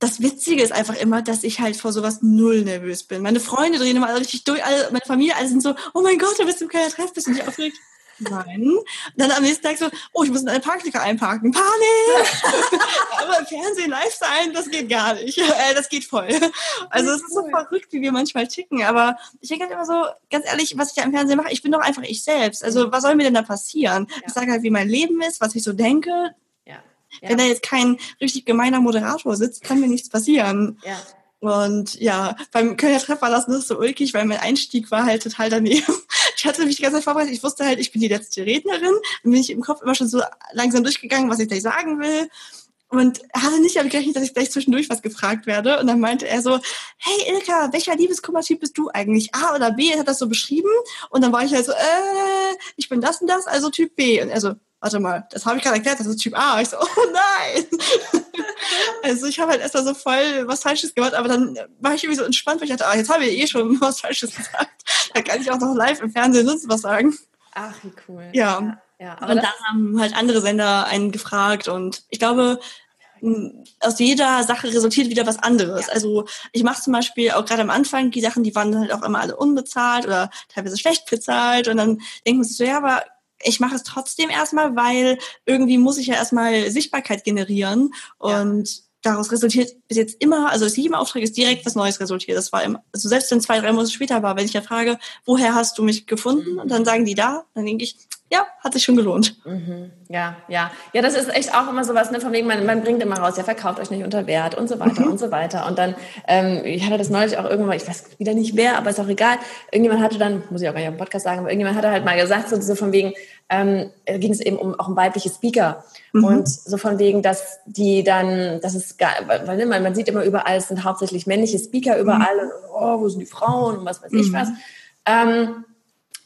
das Witzige ist einfach immer, dass ich halt vor sowas null nervös bin. Meine Freunde drehen immer alle richtig durch, alle, meine Familie, alle sind so, oh mein Gott, du bist im Kölner Treff, bist du nicht aufgeregt? Nein. Dann am nächsten Tag so, oh, ich muss in eine Parklücke einparken. Panik! (laughs) Aber im Fernsehen live sein, das geht gar nicht. Äh, das geht voll. Also es ist so verrückt, wie wir manchmal ticken. Aber ich denke halt immer so, ganz ehrlich, was ich da im Fernsehen mache, ich bin doch einfach ich selbst. Also was soll mir denn da passieren? Ich sage halt, wie mein Leben ist, was ich so denke. Ja. Wenn da jetzt kein richtig gemeiner Moderator sitzt, kann mir nichts passieren. Ja. Und ja, beim Kölner Treff war das nur so ulkig, weil mein Einstieg war halt total daneben. (laughs) Ich hatte mich die ganze Zeit vorbereitet. Ich wusste halt, ich bin die letzte Rednerin. Dann bin ich im Kopf immer schon so langsam durchgegangen, was ich gleich sagen will. Und hatte nicht damit gerechnet, dass ich gleich zwischendurch was gefragt werde. Und dann meinte er so, hey Ilka, welcher Liebeskummertyp bist du eigentlich? A oder B? Er hat das so beschrieben. Und dann war ich halt so, äh, ich bin das und das, also Typ B. Und er so, warte mal, das habe ich gerade erklärt, das ist Typ A. Ich so, (laughs) oh nein. (laughs) also ich habe halt erst mal so voll was Falsches gemacht, aber dann war ich irgendwie so entspannt, weil ich dachte, ah, jetzt habe ich eh schon (laughs) was Falsches gesagt. Da kann ich auch noch live im Fernsehen sonst was sagen. Ach, wie cool. Ja. ja. Ja, aber und dann haben halt andere Sender einen gefragt und ich glaube, aus jeder Sache resultiert wieder was anderes. Ja. Also ich mache zum Beispiel auch gerade am Anfang die Sachen, die waren halt auch immer alle unbezahlt oder teilweise schlecht bezahlt und dann denken sich so, ja, aber ich mache es trotzdem erstmal, weil irgendwie muss ich ja erstmal Sichtbarkeit generieren und ja. daraus resultiert bis jetzt immer, also aus jedem Auftrag ist direkt was Neues resultiert. Das war immer, also selbst wenn zwei, drei Monate später war, wenn ich ja frage, woher hast du mich gefunden? Und dann sagen die da, dann denke ich, ja, hat sich schon gelohnt. Mhm. Ja, ja. Ja, das ist echt auch immer sowas, ne, von wegen, man, man bringt immer raus, ja, verkauft euch nicht unter Wert und so weiter mhm. und so weiter. Und dann, ähm, ich hatte das neulich auch irgendwann ich weiß wieder nicht wer, aber ist auch egal. Irgendjemand hatte dann, muss ich auch gar nicht im Podcast sagen, aber irgendjemand hatte halt mal gesagt, so, so von wegen, ähm, ging es eben um auch um weibliche Speaker. Mhm. Und so von wegen, dass die dann, das ist gar, weil, weil ne, man, man sieht immer überall, es sind hauptsächlich männliche Speaker überall mhm. und oh, wo sind die Frauen und was weiß ich mhm. was. Ähm,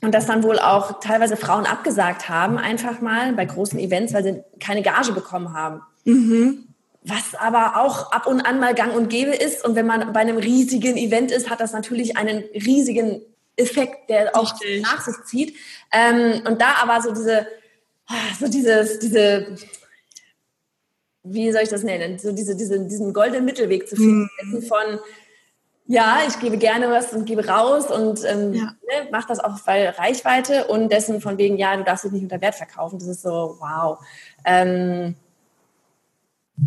und dass dann wohl auch teilweise Frauen abgesagt haben, einfach mal bei großen Events, weil sie keine Gage bekommen haben. Mhm. Was aber auch ab und an mal gang und gäbe ist. Und wenn man bei einem riesigen Event ist, hat das natürlich einen riesigen Effekt, der auch Richtig. nach sich zieht. Ähm, und da aber so diese, so dieses, diese, wie soll ich das nennen? So diese, diese, diesen goldenen Mittelweg zu finden mhm. von ja, ich gebe gerne was und gebe raus und ähm, ja. ne, mache das auch bei Reichweite und dessen von wegen, ja, du darfst dich nicht unter Wert verkaufen. Das ist so, wow. Ähm,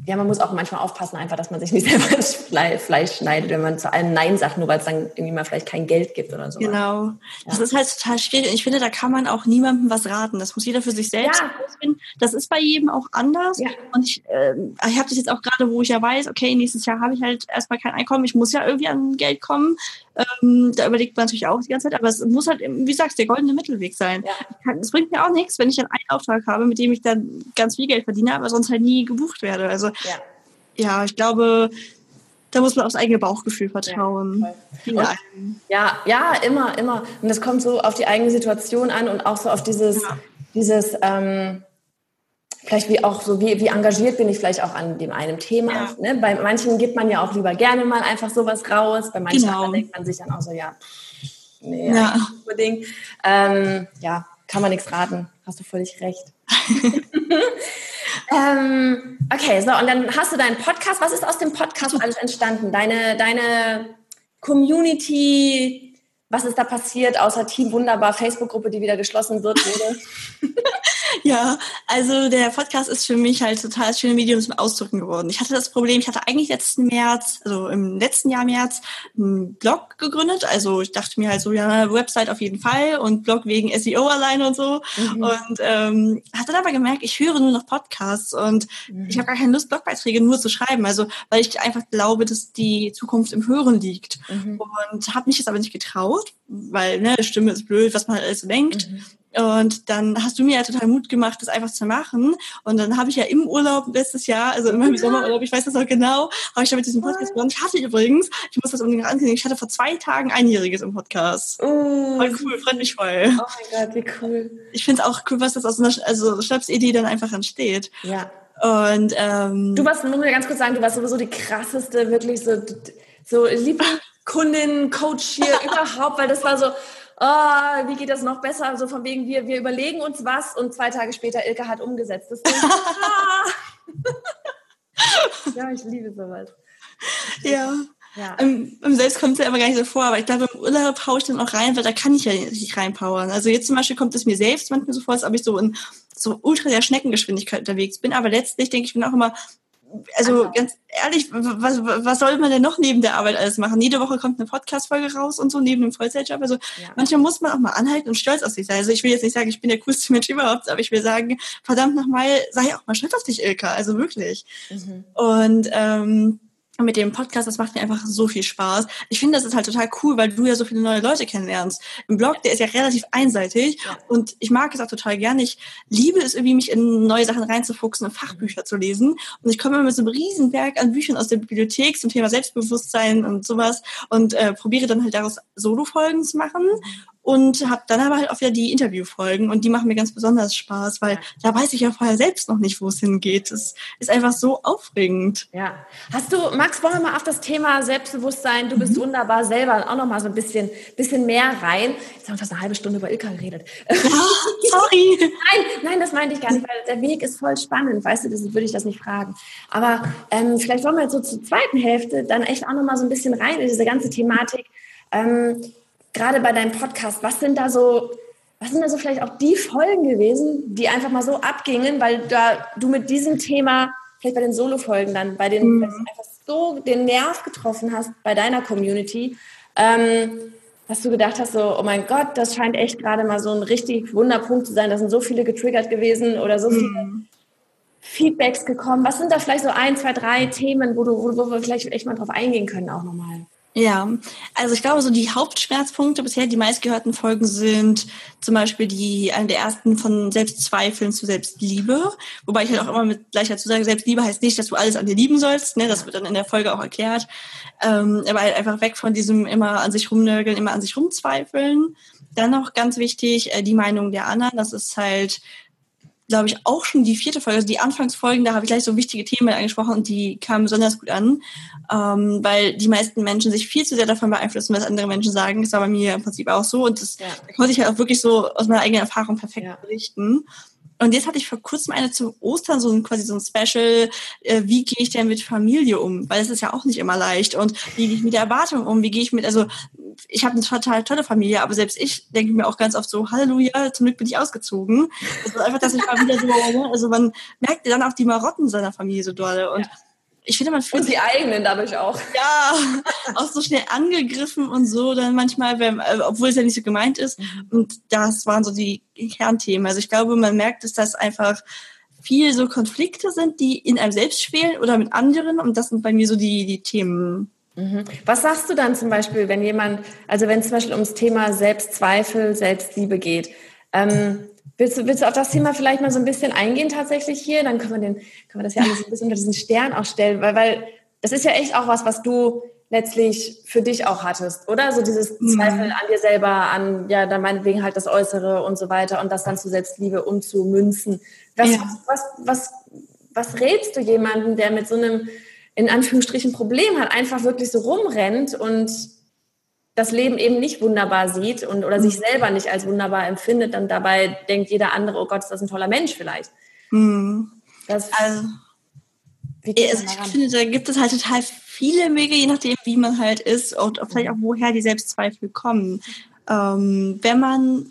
ja, man muss auch manchmal aufpassen, einfach, dass man sich nicht (laughs) selber ins Fleisch schneidet, wenn man zu allem Nein sagt, nur weil es dann irgendwie mal vielleicht kein Geld gibt oder so. Genau. Ja. Das ist halt total schwierig. Und ich finde, da kann man auch niemandem was raten. Das muss jeder für sich selbst ja. finden. Das ist bei jedem auch anders. Ja. Und ich, äh, ich habe das jetzt auch gerade, wo ich ja weiß, okay, nächstes Jahr habe ich halt erstmal kein Einkommen. Ich muss ja irgendwie an Geld kommen. Ähm, da überlegt man natürlich auch die ganze Zeit, aber es muss halt, wie sagst, der goldene Mittelweg sein. Es bringt mir auch nichts, wenn ich dann einen Auftrag habe, mit dem ich dann ganz viel Geld verdiene, aber sonst halt nie gebucht werde. Also ja, ja ich glaube, da muss man aufs eigene Bauchgefühl vertrauen. Ja, ja, ja, immer, immer. Und das kommt so auf die eigene Situation an und auch so auf dieses, ja. dieses ähm, vielleicht wie auch so, wie, wie engagiert bin ich vielleicht auch an dem einen Thema. Ja. Ne? Bei manchen gibt man ja auch lieber gerne mal einfach sowas raus, bei manchen genau. denkt man sich dann auch so, ja, nee, ja. unbedingt. Ähm, ja, kann man nichts raten, hast du völlig recht. (laughs) (laughs) ähm, okay, so, und dann hast du deinen Podcast. Was ist aus dem Podcast alles entstanden? Deine, deine Community, was ist da passiert, außer Team Wunderbar, Facebook-Gruppe, die wieder geschlossen wird, (laughs) wurde? Ja, also der Podcast ist für mich halt total schöne Medium zum Ausdrücken geworden. Ich hatte das Problem, ich hatte eigentlich letzten März, also im letzten Jahr März, einen Blog gegründet. Also ich dachte mir halt so, ja, eine Website auf jeden Fall und Blog wegen SEO alleine und so. Mhm. Und ähm, hatte dann aber gemerkt, ich höre nur noch Podcasts und mhm. ich habe gar keine Lust, Blogbeiträge nur zu schreiben. Also weil ich einfach glaube, dass die Zukunft im Hören liegt. Mhm. Und habe mich jetzt aber nicht getraut, weil ne, Stimme ist blöd, was man alles denkt. Und dann hast du mir ja total Mut gemacht, das einfach zu machen. Und dann habe ich ja im Urlaub letztes Jahr, also in meinem ja. Sommerurlaub, ich weiß das noch genau, habe ich da mit diesem Podcast begonnen. Ich hatte übrigens, ich muss das unbedingt ankündigen, ich hatte vor zwei Tagen Einjähriges im Podcast. Oh, voll cool, freut mich voll. Oh mein Gott, wie cool. Ich finde es auch cool, was das aus einer also Schnapsidee dann einfach entsteht. Ja. Und ähm, du warst, muss mir ganz kurz sagen, du warst sowieso die krasseste, wirklich so, so Lieblingskundin, Coach hier (laughs) überhaupt, weil das war so, oh, wie geht das noch besser? So von wegen, wir, wir überlegen uns was und zwei Tage später Ilke hat umgesetzt. Das (laughs) ja, ich liebe sowas. Ja. Ja. Im, Im Selbst kommt es ja aber gar nicht so vor, aber ich glaube, im Urlaub haue ich dann auch rein, weil da kann ich ja nicht reinpowern. Also jetzt zum Beispiel kommt es mir selbst manchmal so vor, als ob ich so in so ultra der Schneckengeschwindigkeit unterwegs bin, aber letztlich denke ich mir auch immer, also Aha. ganz ehrlich, was, was soll man denn noch neben der Arbeit alles machen? Jede Woche kommt eine Podcast-Folge raus und so neben dem Vollzeitjob. Also ja. manchmal muss man auch mal anhalten und stolz auf sich sein. Also ich will jetzt nicht sagen, ich bin der coolste Mensch überhaupt, aber ich will sagen, verdammt nochmal, sei auch mal stolz auf dich, Ilka. Also wirklich. Mhm. Und ähm, mit dem Podcast, das macht mir einfach so viel Spaß. Ich finde, das ist halt total cool, weil du ja so viele neue Leute kennenlernst. Im Blog, der ist ja relativ einseitig ja. und ich mag es auch total gerne. Ich liebe es irgendwie, mich in neue Sachen reinzufuchsen und Fachbücher zu lesen. Und ich komme immer mit so einem Riesenwerk an Büchern aus der Bibliothek zum Thema Selbstbewusstsein und sowas und äh, probiere dann halt daraus Solo-Folgen zu machen. Und habe dann aber halt auch wieder die Interviewfolgen und die machen mir ganz besonders Spaß, weil da weiß ich ja vorher selbst noch nicht, wo es hingeht. Das ist einfach so aufregend. Ja. Hast du, Max, wollen wir mal auf das Thema Selbstbewusstsein, du bist mhm. wunderbar selber auch noch mal so ein bisschen, bisschen mehr rein. Jetzt haben wir fast eine halbe Stunde über Ilka geredet. Ja, sorry. (laughs) nein, nein, das meinte ich gar nicht, weil der Weg ist voll spannend, weißt du, das würde ich das nicht fragen. Aber ähm, vielleicht wollen wir jetzt so zur zweiten Hälfte dann echt auch noch mal so ein bisschen rein in diese ganze Thematik. Ähm, gerade bei deinem Podcast, was sind da so, was sind da so vielleicht auch die Folgen gewesen, die einfach mal so abgingen, weil da du mit diesem Thema, vielleicht bei den Solo-Folgen dann, bei den, mhm. einfach so den Nerv getroffen hast bei deiner Community, ähm, dass du gedacht hast, so, oh mein Gott, das scheint echt gerade mal so ein richtig Wunderpunkt zu sein. Da sind so viele getriggert gewesen oder so viele mhm. Feedbacks gekommen. Was sind da vielleicht so ein, zwei, drei Themen, wo, du, wo, wo wir vielleicht echt mal drauf eingehen können auch nochmal? Ja, also ich glaube, so die Hauptschmerzpunkte bisher, die meistgehörten Folgen sind zum Beispiel die, eine der ersten von Selbstzweifeln zu Selbstliebe. Wobei ich halt auch immer mit gleich dazu sage, Selbstliebe heißt nicht, dass du alles an dir lieben sollst, ne? das wird dann in der Folge auch erklärt. Ähm, aber halt einfach weg von diesem immer an sich rumnörgeln, immer an sich rumzweifeln. Dann noch ganz wichtig, äh, die Meinung der anderen. Das ist halt glaube ich, auch schon die vierte Folge, also die Anfangsfolgen, da habe ich gleich so wichtige Themen angesprochen und die kamen besonders gut an, ähm, weil die meisten Menschen sich viel zu sehr davon beeinflussen, was andere Menschen sagen. Das war bei mir im Prinzip auch so und das ja. da konnte ich halt auch wirklich so aus meiner eigenen Erfahrung perfekt ja. berichten. Und jetzt hatte ich vor kurzem eine zu Ostern so ein quasi so ein Special, äh, wie gehe ich denn mit Familie um? Weil es ist ja auch nicht immer leicht. Und wie gehe ich mit der Erwartung um? Wie gehe ich mit, also ich habe eine total tolle Familie, aber selbst ich denke mir auch ganz oft so, Halleluja, zum Glück bin ich ausgezogen. Ist einfach, dass ich mal wieder so, (laughs) ne, also man merkt dann auch die Marotten seiner Familie so doll. Und ja ich finde, man fühlt und die eigenen dadurch auch. Ja, (laughs) auch so schnell angegriffen und so dann manchmal, wenn, äh, obwohl es ja nicht so gemeint ist. Mhm. Und das waren so die Kernthemen. Also ich glaube, man merkt, dass das einfach viel so Konflikte sind, die in einem selbst schwelen oder mit anderen. Und das sind bei mir so die, die Themen. Mhm. Was sagst du dann zum Beispiel, wenn jemand, also wenn es zum Beispiel ums Thema Selbstzweifel, Selbstliebe geht? Ähm, Willst du, willst du auf das Thema vielleicht mal so ein bisschen eingehen tatsächlich hier? Dann können wir, den, können wir das ja alles ein bisschen unter diesen Stern auch stellen, weil, weil das ist ja echt auch was, was du letztlich für dich auch hattest, oder? So dieses mhm. Zweifel an dir selber, an, ja, dann meinetwegen halt das Äußere und so weiter und das dann zu Selbstliebe umzumünzen. Was, ja. was, was, was rätst du jemandem, der mit so einem, in Anführungsstrichen, Problem hat, einfach wirklich so rumrennt und das Leben eben nicht wunderbar sieht und oder sich mhm. selber nicht als wunderbar empfindet, dann dabei denkt jeder andere, oh Gott, ist das ein toller Mensch vielleicht. Mhm. Das, also, also ich finde, da gibt es halt total viele Wege, je nachdem, wie man halt ist und vielleicht auch woher die Selbstzweifel kommen. Ähm, wenn man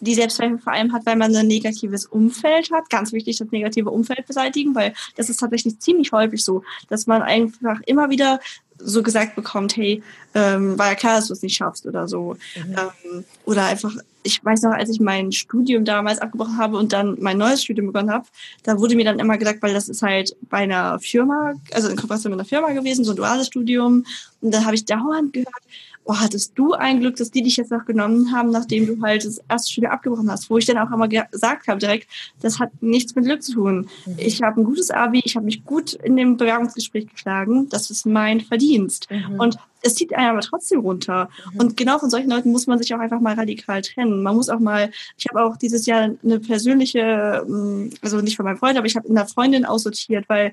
die Selbstzweifel vor allem hat, weil man ein negatives Umfeld hat. Ganz wichtig, das negative Umfeld beseitigen, weil das ist tatsächlich ziemlich häufig so, dass man einfach immer wieder so gesagt bekommt, hey, ähm, war ja klar, dass du es nicht schaffst oder so. Mhm. Ähm, oder einfach, ich weiß noch, als ich mein Studium damals abgebrochen habe und dann mein neues Studium begonnen habe, da wurde mir dann immer gesagt, weil das ist halt bei einer Firma, also in Kooperation mit einer Firma gewesen, so ein duales Studium. Und dann habe ich dauernd gehört, oh, hattest du ein Glück, dass die dich jetzt noch genommen haben, nachdem du halt das erste Studium abgebrochen hast, wo ich dann auch immer gesagt habe direkt, das hat nichts mit Glück zu tun. Mhm. Ich habe ein gutes Abi, ich habe mich gut in dem Bewerbungsgespräch geschlagen, das ist mein Verdienst. Mhm. Und es zieht einen aber trotzdem runter. Mhm. Und genau von solchen Leuten muss man sich auch einfach mal radikal trennen. Man muss auch mal, ich habe auch dieses Jahr eine persönliche, mm, also nicht von meinem Freund, aber ich habe in einer Freundin aussortiert, weil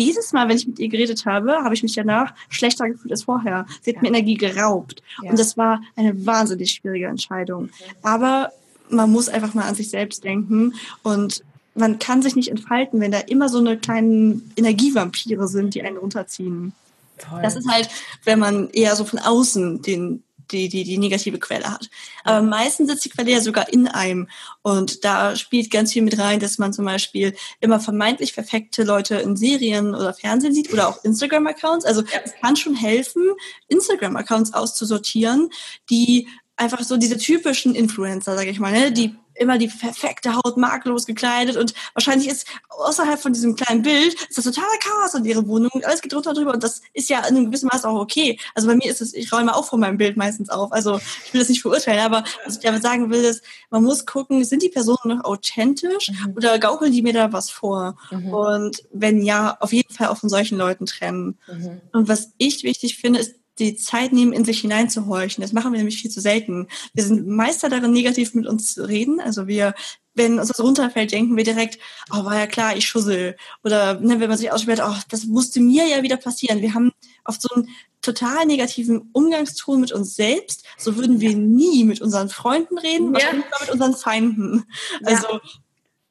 jedes Mal, wenn ich mit ihr geredet habe, habe ich mich danach schlechter gefühlt als vorher. Sie hat ja. mir Energie geraubt. Ja. Und das war eine wahnsinnig schwierige Entscheidung. Aber man muss einfach mal an sich selbst denken und man kann sich nicht entfalten, wenn da immer so eine kleinen Energievampire sind, die einen runterziehen. Toll. Das ist halt, wenn man eher so von außen den die, die, die negative Quelle hat. Aber meistens sitzt die Quelle ja sogar in einem. Und da spielt ganz viel mit rein, dass man zum Beispiel immer vermeintlich perfekte Leute in Serien oder Fernsehen sieht oder auch Instagram-Accounts. Also es kann schon helfen, Instagram-Accounts auszusortieren, die einfach so diese typischen Influencer, sage ich mal, ne, die immer die perfekte Haut makellos gekleidet und wahrscheinlich ist außerhalb von diesem kleinen Bild ist das totaler Chaos in ihrer Wohnung und alles geht drunter drüber und das ist ja in einem gewissen Maß auch okay. Also bei mir ist es, ich räume auch von meinem Bild meistens auf. Also ich will das nicht verurteilen, aber was ich damit sagen will, ist, man muss gucken, sind die Personen noch authentisch mhm. oder gaukeln die mir da was vor? Mhm. Und wenn ja, auf jeden Fall auch von solchen Leuten trennen. Mhm. Und was ich wichtig finde, ist die Zeit nehmen, in sich hineinzuhorchen. Das machen wir nämlich viel zu selten. Wir sind Meister darin, negativ mit uns zu reden. Also wir, wenn uns das runterfällt, denken wir direkt, oh, war ja klar, ich schussel. Oder ne, wenn man sich ausspricht, oh, das musste mir ja wieder passieren. Wir haben oft so einen total negativen Umgangston mit uns selbst. So würden wir nie mit unseren Freunden reden, ja. wahrscheinlich mit unseren Feinden. Also ja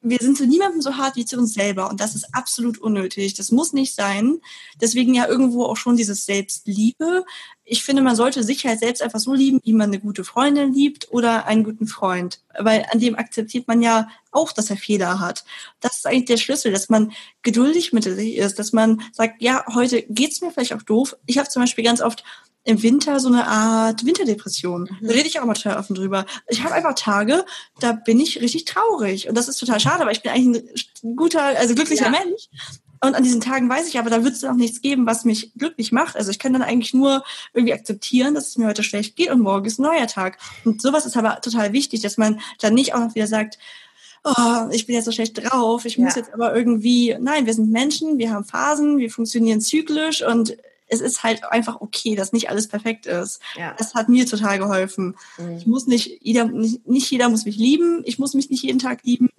wir sind zu niemandem so hart wie zu uns selber und das ist absolut unnötig. Das muss nicht sein. Deswegen ja irgendwo auch schon dieses Selbstliebe. Ich finde, man sollte sich halt selbst einfach so lieben, wie man eine gute Freundin liebt oder einen guten Freund. Weil an dem akzeptiert man ja auch, dass er Fehler hat. Das ist eigentlich der Schlüssel, dass man geduldig mit sich ist, dass man sagt, ja, heute geht's mir vielleicht auch doof. Ich habe zum Beispiel ganz oft im Winter so eine Art Winterdepression. Mhm. Da rede ich auch mal total offen drüber. Ich habe einfach Tage, da bin ich richtig traurig. Und das ist total schade, weil ich bin eigentlich ein guter, also glücklicher ja. Mensch. Und an diesen Tagen weiß ich aber, da wird es auch nichts geben, was mich glücklich macht. Also ich kann dann eigentlich nur irgendwie akzeptieren, dass es mir heute schlecht geht und morgen ist ein neuer Tag. Und sowas ist aber total wichtig, dass man dann nicht auch noch wieder sagt, oh, ich bin jetzt so schlecht drauf, ich muss jetzt aber irgendwie, nein, wir sind Menschen, wir haben Phasen, wir funktionieren zyklisch und es ist halt einfach okay, dass nicht alles perfekt ist. Ja. Das hat mir total geholfen. Mhm. Ich muss nicht, jeder, nicht, nicht jeder muss mich lieben. Ich muss mich nicht jeden Tag lieben.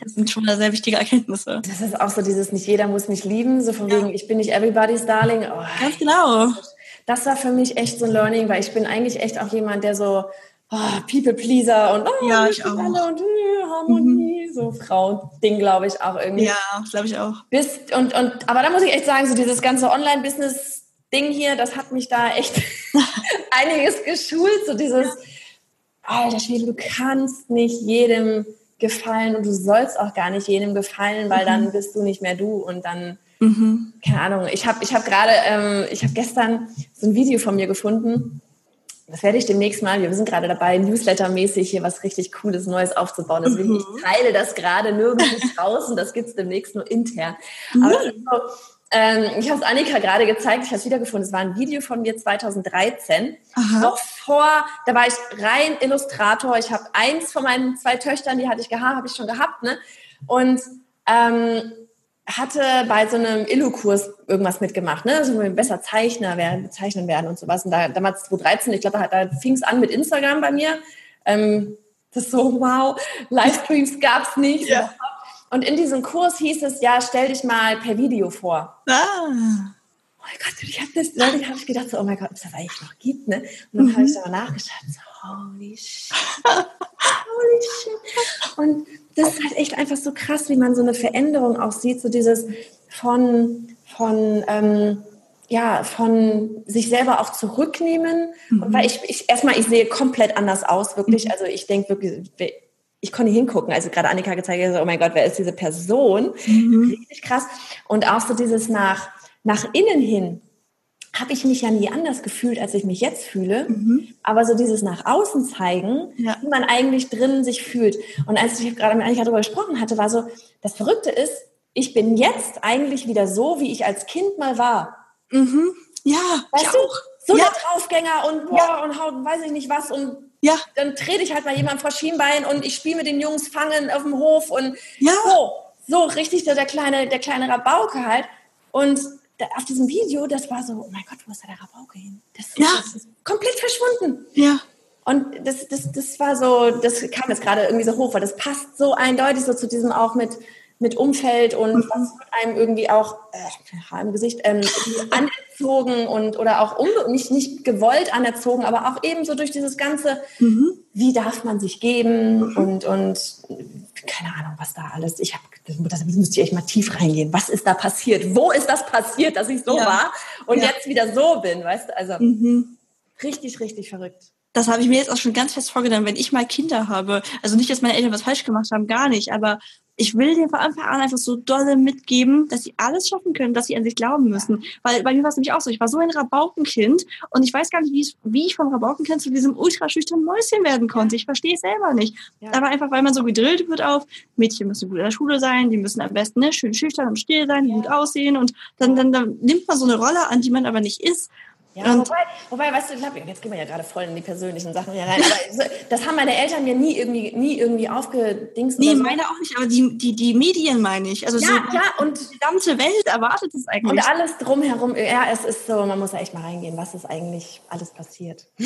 Das sind schon sehr wichtige Erkenntnisse. Das ist auch so dieses, nicht jeder muss mich lieben, so von ja. wegen, ich bin nicht everybody's darling. Oh, Ganz genau. Das war für mich echt so ein Learning, weil ich bin eigentlich echt auch jemand, der so, oh, People Pleaser und oh, ja, ich auch. alle und äh, Harmonie, mhm. So Frau-Ding, glaube ich, auch irgendwie. Ja, glaube ich auch. Bis, und, und, aber da muss ich echt sagen, so dieses ganze Online-Business-Ding hier, das hat mich da echt (laughs) einiges geschult, so dieses, alter Schwede, du kannst nicht jedem gefallen und du sollst auch gar nicht jedem gefallen, weil mhm. dann bist du nicht mehr du und dann Mhm. Keine Ahnung. Ich habe ich hab gerade, ähm, ich habe gestern so ein Video von mir gefunden das werde ich demnächst mal, wir sind gerade dabei, Newsletter-mäßig hier was richtig Cooles, Neues aufzubauen. Deswegen, mhm. ich teile das gerade nirgendwo draußen, das gibt's demnächst nur intern. Mhm. Aber so, ähm, ich habe es Annika gerade gezeigt, ich habe es wiedergefunden. Es war ein Video von mir 2013. Aha. Noch vor, da war ich rein Illustrator. Ich habe eins von meinen zwei Töchtern, die hatte ich gehabt, habe ich schon gehabt. Ne? Und ähm, hatte bei so einem Illu-Kurs irgendwas mitgemacht, ne? Also besser Zeichner werden, zeichnen werden und sowas. Und da damals 2013, ich glaube, da, da fing es an mit Instagram bei mir. Ähm, das ist so, wow, Livestreams gab's nicht. Ja. Und in diesem Kurs hieß es, ja, stell dich mal per Video vor. Ah. Oh mein Gott, ich habe das, neulich habe ich gedacht, so, oh mein Gott, ob es das eigentlich noch gibt, ne? Und dann mhm. habe ich da mal nachgeschaut, so, holy shit, holy shit. Und das ist halt echt einfach so krass, wie man so eine Veränderung auch sieht, so dieses von, von, ähm, ja, von sich selber auch zurücknehmen. Mhm. Und weil ich, ich erstmal, ich sehe komplett anders aus, wirklich. Mhm. Also ich denke wirklich, ich konnte hingucken, also gerade Annika gezeigt hat, oh mein Gott, wer ist diese Person? Mhm. Richtig krass. Und auch so dieses nach, nach innen hin, habe ich mich ja nie anders gefühlt, als ich mich jetzt fühle. Mhm. Aber so dieses nach außen zeigen, ja. wie man eigentlich drin sich fühlt. Und als ich gerade mit Annika darüber gesprochen hatte, war so, das Verrückte ist, ich bin jetzt eigentlich wieder so, wie ich als Kind mal war. Mhm. Ja, weißt ich du? Auch. So ja. der Draufgänger und boah, ja. und haut, weiß ich nicht was und ja. dann trete ich halt mal jemand vor Schienbein und ich spiele mit den Jungs Fangen auf dem Hof und ja. so, so richtig so der kleine, der kleine Rabauke halt. Und auf diesem Video, das war so, oh mein Gott, wo ist da der Rabauke hin? Das, ja. das ist komplett verschwunden. Ja. Und das, das, das war so, das kam jetzt gerade irgendwie so hoch, weil das passt so eindeutig so zu diesem auch mit, mit Umfeld und mhm. was wird einem irgendwie auch äh, im Gesicht ähm, (laughs) anerzogen und oder auch nicht, nicht gewollt anerzogen, aber auch eben so durch dieses ganze, mhm. wie darf man sich geben mhm. und, und keine Ahnung, was da alles. Ich habe, das müsste ich echt mal tief reingehen. Was ist da passiert? Wo ist das passiert, dass ich so ja. war und ja. jetzt wieder so bin? Weißt du, also mhm. richtig, richtig verrückt das habe ich mir jetzt auch schon ganz fest vorgenommen, wenn ich mal Kinder habe. Also nicht, dass meine Eltern was falsch gemacht haben, gar nicht, aber ich will dir von Anfang an einfach so dolle mitgeben, dass sie alles schaffen können, dass sie an sich glauben müssen. Weil bei mir war es nämlich auch so, ich war so ein Rabaukenkind und ich weiß gar nicht, wie, wie ich vom Rabaukenkind zu diesem ultraschüchternen Mäuschen werden konnte. Ich verstehe es selber nicht. Ja. Aber einfach, weil man so gedrillt wird auf, Mädchen müssen gut in der Schule sein, die müssen am besten ne, schön schüchtern und still sein, ja. gut aussehen und dann, dann, dann nimmt man so eine Rolle an, die man aber nicht ist. Ja, wobei, wobei, weißt du, jetzt gehen wir ja gerade voll in die persönlichen Sachen hier rein, aber das haben meine Eltern mir nie irgendwie, nie irgendwie aufgedingst. Nee, so. meine auch nicht, aber die, die, die Medien meine ich. Also ja, so klar, und die gesamte Welt erwartet es eigentlich. Und alles drumherum, ja, es ist so, man muss da echt mal reingehen, was ist eigentlich alles passiert. (laughs)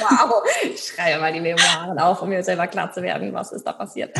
wow, ich schreibe mal die Memoiren auf, um mir selber klar zu werden, was ist da passiert.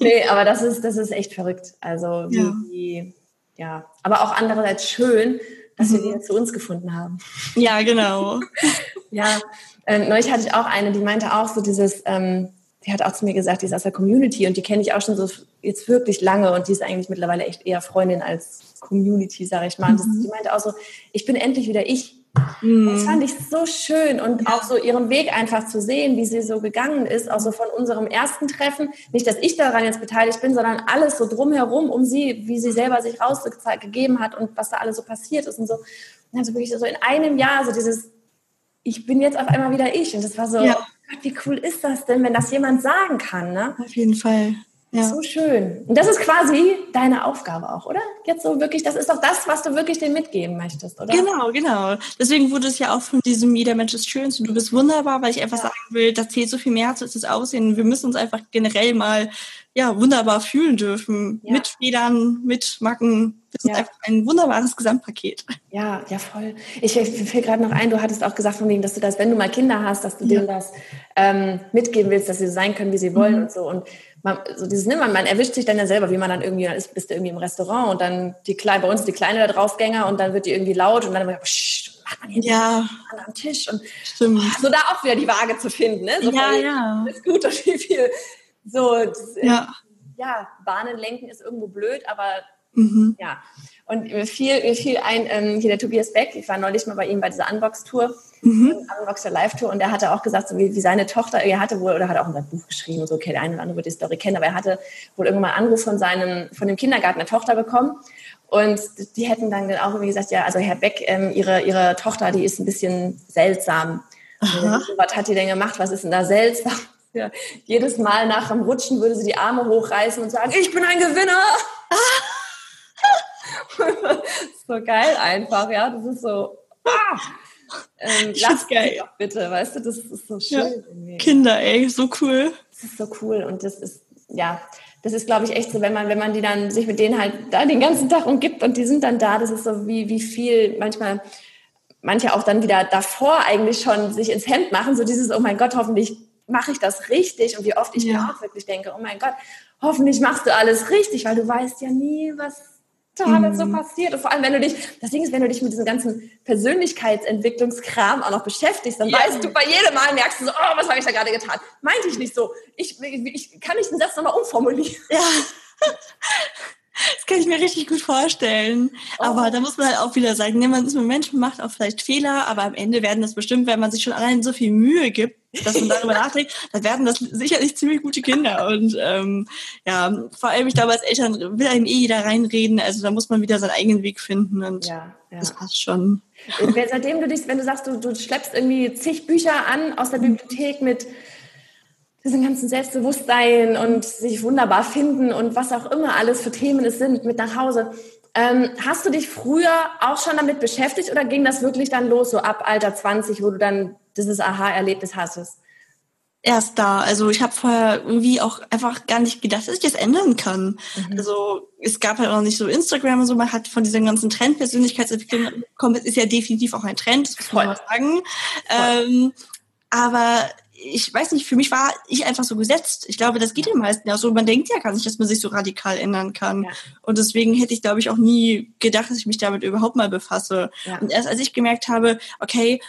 Nee, aber das ist, das ist echt verrückt. Also, ja. Wie, ja. aber auch andererseits schön, dass wir mhm. wieder zu uns gefunden haben. Ja, genau. (laughs) ja, ähm, neulich hatte ich auch eine, die meinte auch so dieses, ähm, die hat auch zu mir gesagt, die ist aus der Community und die kenne ich auch schon so jetzt wirklich lange und die ist eigentlich mittlerweile echt eher Freundin als Community, sage ich mal. Mhm. die meinte auch so, ich bin endlich wieder ich. Mhm. Das fand ich so schön und auch so ihren Weg einfach zu sehen, wie sie so gegangen ist, auch so von unserem ersten Treffen. Nicht, dass ich daran jetzt beteiligt bin, sondern alles so drumherum um sie, wie sie selber sich rausgegeben hat und was da alles so passiert ist und so. Und also wirklich so in einem Jahr so dieses, ich bin jetzt auf einmal wieder ich. Und das war so, ja. Gott, wie cool ist das denn, wenn das jemand sagen kann, ne? Auf jeden Fall. Ja. So schön. Und das ist quasi deine Aufgabe auch, oder? Jetzt so wirklich, das ist doch das, was du wirklich dem mitgeben möchtest, oder? Genau, genau. Deswegen wurde es ja auch von diesem Jeder Mensch ist schön und du bist wunderbar, weil ich einfach ja. sagen will, das zählt so viel mehr als das Aussehen. Wir müssen uns einfach generell mal ja, wunderbar fühlen dürfen. Ja. Mit Federn, mit Macken. Das ist einfach ein wunderbares Gesamtpaket. Ja, ja, voll. Ich, ich fällt gerade noch ein, du hattest auch gesagt von wegen, dass du das, wenn du mal Kinder hast, dass du denen das ähm, mitgeben willst, dass sie so sein können, wie sie wollen mhm. und so. Und man, so dieses, ne, man, man erwischt sich dann ja selber, wie man dann irgendwie, dann ist, bist du irgendwie im Restaurant und dann die Kleine, bei uns die Kleine da draufgänger und dann wird die irgendwie laut und dann immer, pssst, macht man hier ja. am Tisch und oh, so da auch wieder die Waage zu finden, ne? So ja, ja. Ist gut und wie viel, so, das, ja. ja, Bahnen lenken ist irgendwo blöd, aber mhm. ja. Und mir fiel, mir fiel ein, ähm, hier der Tobias Beck, ich war neulich mal bei ihm bei dieser Unbox-Tour, mhm. Unboxer Live-Tour, und er hatte auch gesagt, so wie, wie seine Tochter, er hatte wohl, oder hat auch in seinem Buch geschrieben, so, okay, der eine oder andere wird die Story kennen, aber er hatte wohl irgendwann mal einen Anruf von seinem, von dem Kindergarten der Tochter bekommen. Und die hätten dann auch irgendwie gesagt, ja, also Herr Beck, ähm, ihre, ihre Tochter, die ist ein bisschen seltsam. Was hat die denn gemacht? Was ist denn da seltsam? Ja, jedes Mal nach dem Rutschen würde sie die Arme hochreißen und sagen, ich bin ein Gewinner. (laughs) so geil einfach, ja. Das ist so. Ah, ähm, lass geil. Bitte, weißt du, das ist so schön. Ja. Kinder, ey, so cool. Das ist so cool und das ist, ja, das ist, glaube ich, echt so, wenn man, wenn man die dann sich mit denen halt da den ganzen Tag umgibt und die sind dann da, das ist so wie, wie viel manchmal manche auch dann wieder davor eigentlich schon sich ins Hemd machen, so dieses, oh mein Gott, hoffentlich mache ich das richtig und wie oft ich ja. mir auch wirklich denke, oh mein Gott, hoffentlich machst du alles richtig, weil du weißt ja nie, was Mhm. so passiert. Und vor allem, wenn du dich, das Ding ist, wenn du dich mit diesem ganzen Persönlichkeitsentwicklungskram auch noch beschäftigst, dann ja. weißt du, bei jedem Mal merkst du so, oh, was habe ich da gerade getan? Meinte ich nicht so. Ich, ich kann nicht den Satz nochmal umformulieren. (laughs) Ja. Das kann ich mir richtig gut vorstellen. Oh. Aber da muss man halt auch wieder sagen, ne, man ist ein Mensch, man macht auch vielleicht Fehler, aber am Ende werden das bestimmt, wenn man sich schon allein so viel Mühe gibt, dass man darüber nachdenkt, dann werden das sicherlich ziemlich gute Kinder. Und ähm, ja, vor allem, ich glaube, als Eltern will einem eh jeder reinreden. Also da muss man wieder seinen eigenen Weg finden und ja, ja. das passt schon. Und seitdem du dich, wenn du sagst, du, du schleppst irgendwie zig Bücher an aus der Bibliothek mit diesem ganzen Selbstbewusstsein und sich wunderbar finden und was auch immer alles für Themen es sind mit nach Hause. Ähm, hast du dich früher auch schon damit beschäftigt oder ging das wirklich dann los, so ab Alter 20, wo du dann dieses Aha-Erlebnis hattest? Erst da. Also ich habe vorher irgendwie auch einfach gar nicht gedacht, dass ich das ändern kann. Mhm. Also es gab halt auch nicht so Instagram und so, man hat von dieser ganzen Trend-Persönlichkeitsentwicklung bekommen, (laughs) es ist ja definitiv auch ein Trend, das muss man mal sagen. Ähm, aber ich weiß nicht, für mich war ich einfach so gesetzt. Ich glaube, das geht den meisten ja so. Man denkt ja gar nicht, dass man sich so radikal ändern kann. Ja. Und deswegen hätte ich, glaube ich, auch nie gedacht, dass ich mich damit überhaupt mal befasse. Ja. Und erst als ich gemerkt habe, okay,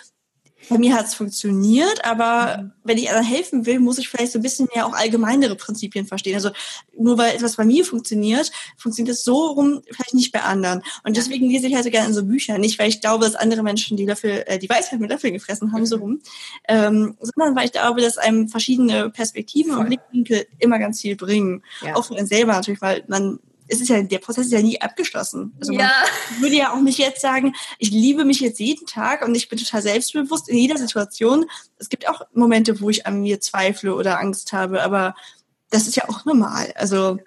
bei mir hat es funktioniert, aber mhm. wenn ich anderen helfen will, muss ich vielleicht so ein bisschen mehr auch allgemeinere Prinzipien verstehen. Also nur weil etwas bei mir funktioniert, funktioniert es so rum vielleicht nicht bei anderen. Und deswegen lese ich halt so gerne in so Bücher. Nicht, weil ich glaube, dass andere Menschen die Löffel, äh, die Weisheit mit Löffeln gefressen haben, so mhm. rum, ähm, sondern weil ich glaube, dass einem verschiedene Perspektiven Voll. und Blickwinkel immer ganz viel bringen. Ja. Auch für einen selber natürlich, weil man es ist ja, der Prozess ist ja nie abgeschlossen. Also ja. man würde ja auch nicht jetzt sagen, ich liebe mich jetzt jeden Tag und ich bin total selbstbewusst in jeder Situation. Es gibt auch Momente, wo ich an mir zweifle oder Angst habe, aber das ist ja auch normal. Also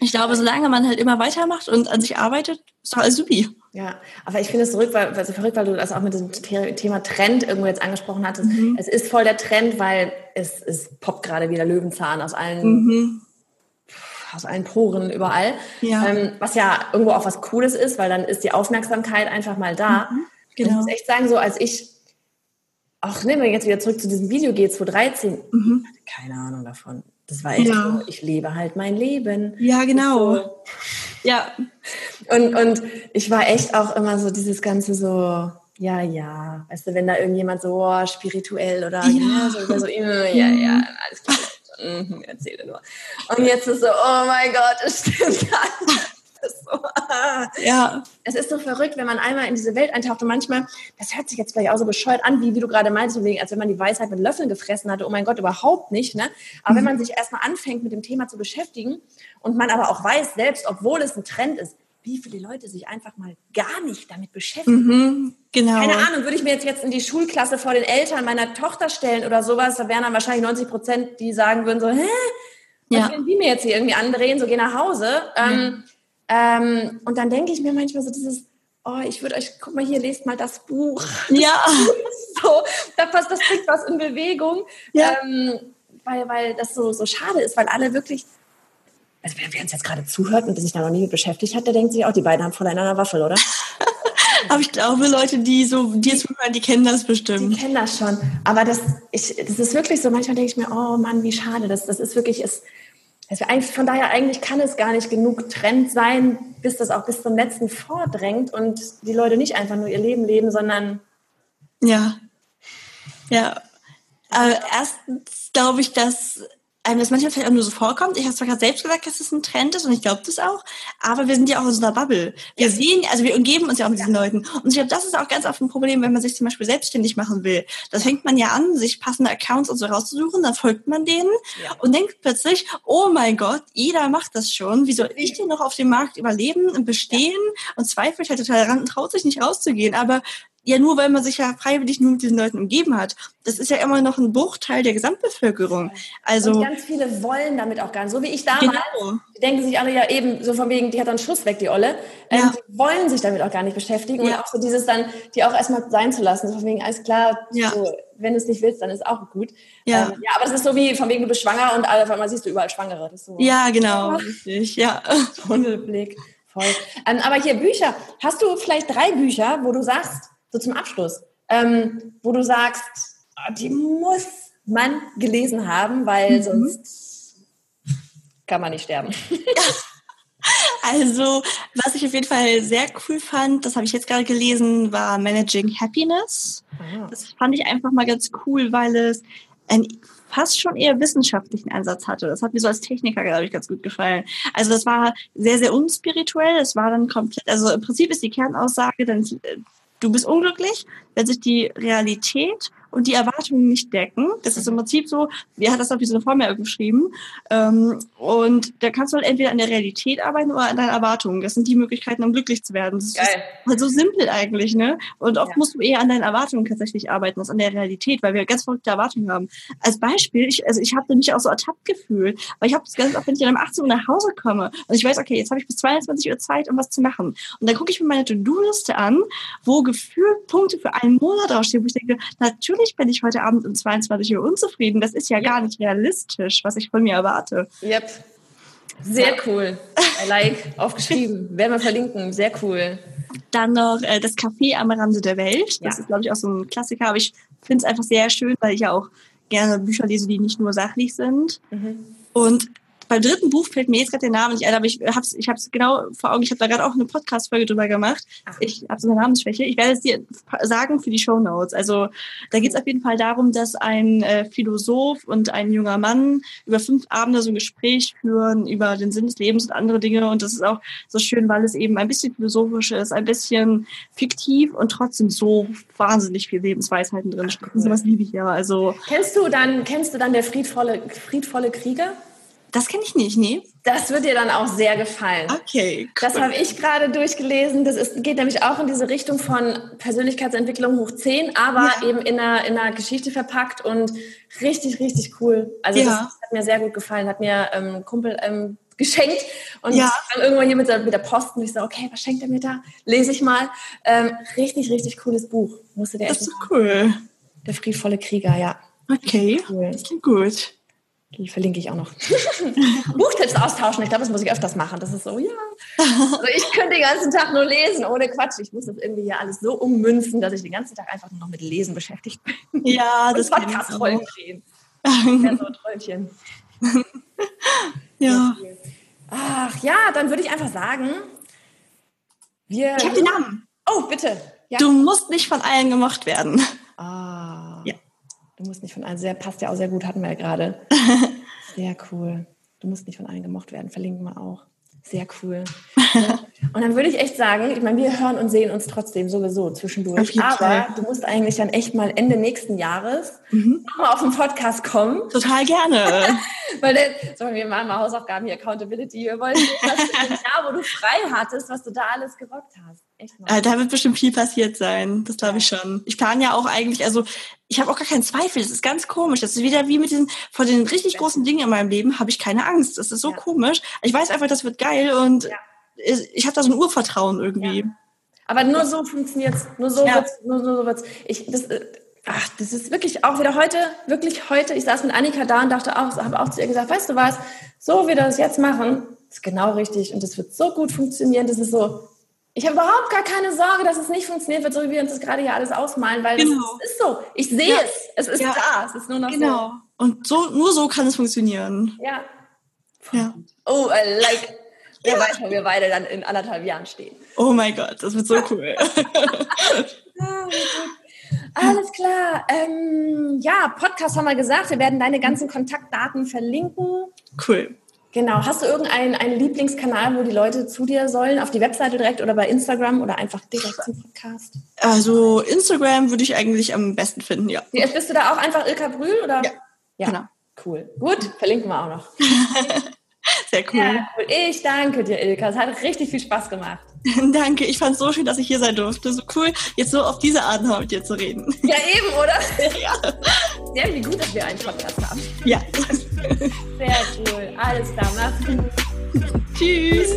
Ich glaube, solange man halt immer weitermacht und an sich arbeitet, ist doch alles supi. Ja, aber ich finde es verrückt, weil, also verrückt, weil du das auch mit dem Thema Trend irgendwo jetzt angesprochen hattest. Mhm. Es ist voll der Trend, weil es, es poppt gerade wieder Löwenzahn aus allen, mhm. Aus allen Poren überall. Ja. Ähm, was ja irgendwo auch was Cooles ist, weil dann ist die Aufmerksamkeit einfach mal da. Mhm. Genau. Ich muss echt sagen, so als ich, auch nehmen wir jetzt wieder zurück zu diesem Video geht 2013, mhm. keine Ahnung davon. Das war echt ja. so, ich lebe halt mein Leben. Ja, genau. So. Ja. Und, und ich war echt auch immer so dieses Ganze so, ja, ja, weißt du, wenn da irgendjemand so oh, spirituell oder ja, ja so, so, ja, ja, alles klar. Mhm, erzähle nur. Und jetzt ist so, oh mein Gott, es stimmt ist (laughs) so, ah. Ja. Es ist so verrückt, wenn man einmal in diese Welt eintaucht und manchmal, das hört sich jetzt vielleicht auch so bescheuert an, wie, wie du gerade meinst, als wenn man die Weisheit mit Löffeln gefressen hatte. Oh mein Gott, überhaupt nicht. Ne? Aber mhm. wenn man sich erstmal anfängt, mit dem Thema zu beschäftigen und man aber auch weiß, selbst obwohl es ein Trend ist, wie viele Leute sich einfach mal gar nicht damit beschäftigen. Mhm, genau. Keine Ahnung, würde ich mir jetzt, jetzt in die Schulklasse vor den Eltern meiner Tochter stellen oder sowas, da wären dann wahrscheinlich 90 Prozent, die sagen würden so, hä? Was ja. die mir jetzt hier irgendwie andrehen, so geh nach Hause. Ähm, mhm. Ähm, und dann denke ich mir manchmal so dieses, oh, ich würde euch, guck mal hier, lest mal das Buch. Ja. (laughs) so, da passt, das bringt was in Bewegung. Ja. Ähm, weil, weil das so, so schade ist, weil alle wirklich, also wer, wer uns jetzt gerade zuhört und sich da noch nie mit beschäftigt hat, der denkt sich auch, die beiden haben voll in einer Waffel, oder? (laughs) Aber ich glaube, Leute, die so die jetzt zuhören, die kennen das bestimmt. Die kennen das schon. Aber das, ich, das ist wirklich so, manchmal denke ich mir, oh Mann, wie schade. Das, das ist wirklich, es, also eigentlich, von daher eigentlich kann es gar nicht genug Trend sein, bis das auch bis zum letzten vordrängt und die Leute nicht einfach nur ihr Leben leben, sondern ja, ja. Aber erstens glaube ich, dass einem das manchmal vielleicht auch nur so vorkommt. Ich habe zwar gerade selbst gesagt, dass es ein Trend ist und ich glaube das auch, aber wir sind ja auch in so einer Bubble. Wir ja. sehen, also wir umgeben uns ja auch mit diesen ja. Leuten. Und ich glaube, das ist auch ganz oft ein Problem, wenn man sich zum Beispiel selbstständig machen will. Da fängt man ja an, sich passende Accounts und so rauszusuchen, dann folgt man denen ja. und denkt plötzlich, oh mein Gott, jeder macht das schon. Wie soll ich denn noch auf dem Markt überleben und bestehen und zweifelt halt total daran und traut sich nicht rauszugehen. Aber ja, nur weil man sich ja freiwillig nur mit diesen Leuten umgeben hat. Das ist ja immer noch ein Bruchteil der Gesamtbevölkerung. Also und ganz viele wollen damit auch gar nicht. So wie ich damals. Genau. Die denken sich alle ja eben so von wegen, die hat dann Schluss weg, die Olle. Ähm, ja. Die wollen sich damit auch gar nicht beschäftigen. Ja. Und auch so dieses dann, die auch erstmal sein zu lassen. So von wegen, alles klar, ja. so, wenn du es nicht willst, dann ist auch gut. Ja. Ähm, ja, aber das ist so wie von wegen, du bist schwanger und auf einmal siehst du überall Schwangere. So, ja, genau. Richtig, ja. (laughs) Tunnelblick. Voll. Ähm, aber hier Bücher. Hast du vielleicht drei Bücher, wo du sagst, so zum Abschluss, ähm, wo du sagst, oh, die muss man gelesen haben, weil mhm. sonst kann man nicht sterben. (laughs) Also, was ich auf jeden Fall sehr cool fand, das habe ich jetzt gerade gelesen, war Managing Happiness. Ah. Das fand ich einfach mal ganz cool, weil es ein fast schon eher wissenschaftlichen Ansatz hatte. Das hat mir so als Techniker, glaube ich, ganz gut gefallen. Also das war sehr, sehr unspirituell. Es war dann komplett, also im Prinzip ist die Kernaussage, dann du bist unglücklich, wenn sich die Realität und die Erwartungen nicht decken. Das ist im Prinzip so, wie hat das so eine Formel geschrieben. Ähm, und da kannst du halt entweder an der Realität arbeiten oder an deinen Erwartungen. Das sind die Möglichkeiten, um glücklich zu werden. Das Geil. ist halt so simpel eigentlich, ne? Und oft ja. musst du eher an deinen Erwartungen tatsächlich arbeiten, als an der Realität, weil wir ganz verrückte Erwartungen haben. Als Beispiel, ich, also ich habe mich auch so ertappt gefühlt, weil ich habe das ganz oft, wenn ich dann um 18 Uhr nach Hause komme und ich weiß, okay, jetzt habe ich bis 22 Uhr Zeit, um was zu machen. Und dann gucke ich mir meine To-Do-Liste an, wo gefühlt Punkte für einen Monat draufstehen, wo ich denke, natürlich natürlich bin ich heute Abend um 22 Uhr unzufrieden. Das ist ja, ja. gar nicht realistisch, was ich von mir erwarte. Yep. Sehr cool. I like. Aufgeschrieben. (laughs) Werden wir verlinken. Sehr cool. Dann noch äh, das Café am Rande der Welt. Das ja. ist, glaube ich, auch so ein Klassiker. Aber ich finde es einfach sehr schön, weil ich ja auch gerne Bücher lese, die nicht nur sachlich sind. Mhm. Und beim dritten Buch fällt mir jetzt gerade der Name nicht ein, aber ich habe es ich hab's genau vor Augen. Ich habe da gerade auch eine Podcast-Folge drüber gemacht. Ach. Ich habe so eine Namensschwäche. Ich werde es dir sagen für die Show Notes. Also da geht es auf jeden Fall darum, dass ein äh, Philosoph und ein junger Mann über fünf Abende so ein Gespräch führen über den Sinn des Lebens und andere Dinge. Und das ist auch so schön, weil es eben ein bisschen philosophisch ist, ein bisschen fiktiv und trotzdem so wahnsinnig viel Lebensweisheiten drin stecken. Sowas liebe ich ja. Also kennst du dann kennst du dann der friedvolle friedvolle Krieger? Das kenne ich nicht, nee. Das wird dir dann auch sehr gefallen. Okay. Cool. Das habe ich gerade durchgelesen. Das ist, geht nämlich auch in diese Richtung von Persönlichkeitsentwicklung hoch 10, aber ja. eben in einer, in einer Geschichte verpackt und richtig, richtig cool. Also ja. das hat mir sehr gut gefallen. Hat mir ähm, Kumpel ähm, geschenkt. Und Ja. dann irgendwann hier mit der, mit der Post und ich so, okay, was schenkt er mir da? Lese ich mal. Ähm, richtig, richtig cooles Buch. Musste der Das ist so cool. Der friedvolle Krieger, ja. Okay. Cool. Das klingt gut. Die verlinke ich auch noch. (laughs) Buchtipps austauschen. Ich glaube, das muss ich öfters machen. Das ist so, ja. Also ich könnte den ganzen Tag nur lesen, ohne Quatsch. Ich muss das irgendwie hier alles so ummünzen, dass ich den ganzen Tag einfach nur noch mit Lesen beschäftigt bin. Ja, das ich Podcast-Rollen auch. drehen. (laughs) Ja, so ein Träumchen. Ja. Ach ja, dann würde ich einfach sagen, wir. Ich habe den Namen. Oh, bitte. Ja. Du musst nicht von allen gemocht werden. Ah. Ja. Du musst nicht von allen, sehr, passt ja auch sehr gut, hatten wir ja gerade. (laughs) Sehr cool. Du musst nicht von allen gemocht werden, verlinken wir auch. Sehr cool. (laughs) Und dann würde ich echt sagen, ich meine, wir hören und sehen uns trotzdem sowieso zwischendurch. Aber Fall. du musst eigentlich dann echt mal Ende nächsten Jahres Mhm. nochmal auf den Podcast kommen. Total gerne. (laughs) Weil dann, so, wir machen mal Hausaufgaben hier, Accountability. Wir wollen sehen, was du im Jahr, wo du frei hattest, was du da alles gerockt hast. Äh, da wird bestimmt viel passiert sein. Das glaube ich schon. Ich plane ja auch eigentlich, also ich habe auch gar keinen Zweifel. Das ist ganz komisch. Das ist wieder wie mit diesen, vor den richtig großen Dingen in meinem Leben habe ich keine Angst. Das ist so Ja. komisch. Ich weiß einfach, das wird geil und Ja. ich, ich habe da so ein Urvertrauen irgendwie. Ja. Aber nur so funktioniert's. Nur so wird's. Nur so wird's. Ich, das, äh, ach, das ist wirklich auch wieder heute, wirklich heute. Ich saß mit Annika da und dachte auch, habe auch zu ihr gesagt, weißt du was? So wie wir das jetzt machen, ist genau richtig und das wird so gut funktionieren. Das ist so. Ich habe überhaupt gar keine Sorge, dass es nicht funktionieren wird, so wie wir uns das gerade hier alles ausmalen, weil Genau. das ist so. Ich sehe Ja. es. Es ist Ja. da. Es ist nur noch Genau. Und so, nur so kann es funktionieren. so. Ja. Ja. Oh, I like. Wer weiß, wo wir beide dann in anderthalb Jahren stehen. Oh mein Gott, das wird so cool. (laughs) (laughs) Alles klar. Ähm, ja, Podcast haben wir gesagt. Wir werden deine ganzen Kontaktdaten verlinken. cool. Genau. Hast du irgendeinen einen Lieblingskanal, wo die Leute zu dir sollen? Auf die Webseite direkt oder bei Instagram oder einfach direkt zum Podcast? Also Instagram würde ich eigentlich am besten finden, ja. Wie, Bist du da auch einfach Ilka Brühl? Oder? Ja, genau. Cool. Gut, verlinken wir auch noch. (laughs) Sehr cool. Ja, cool. Ich danke dir, Ilka. Es hat richtig viel Spaß gemacht. (laughs) Danke, ich fand es so schön, dass ich hier sein durfte. So cool, jetzt so auf diese Art nochmal mit dir zu reden. Ja, eben, oder? (laughs) ja. Sehr wie gut, dass wir einen Podcast haben. ja. (laughs) Sehr cool. Alles klar. Mach's gut. Tschüss.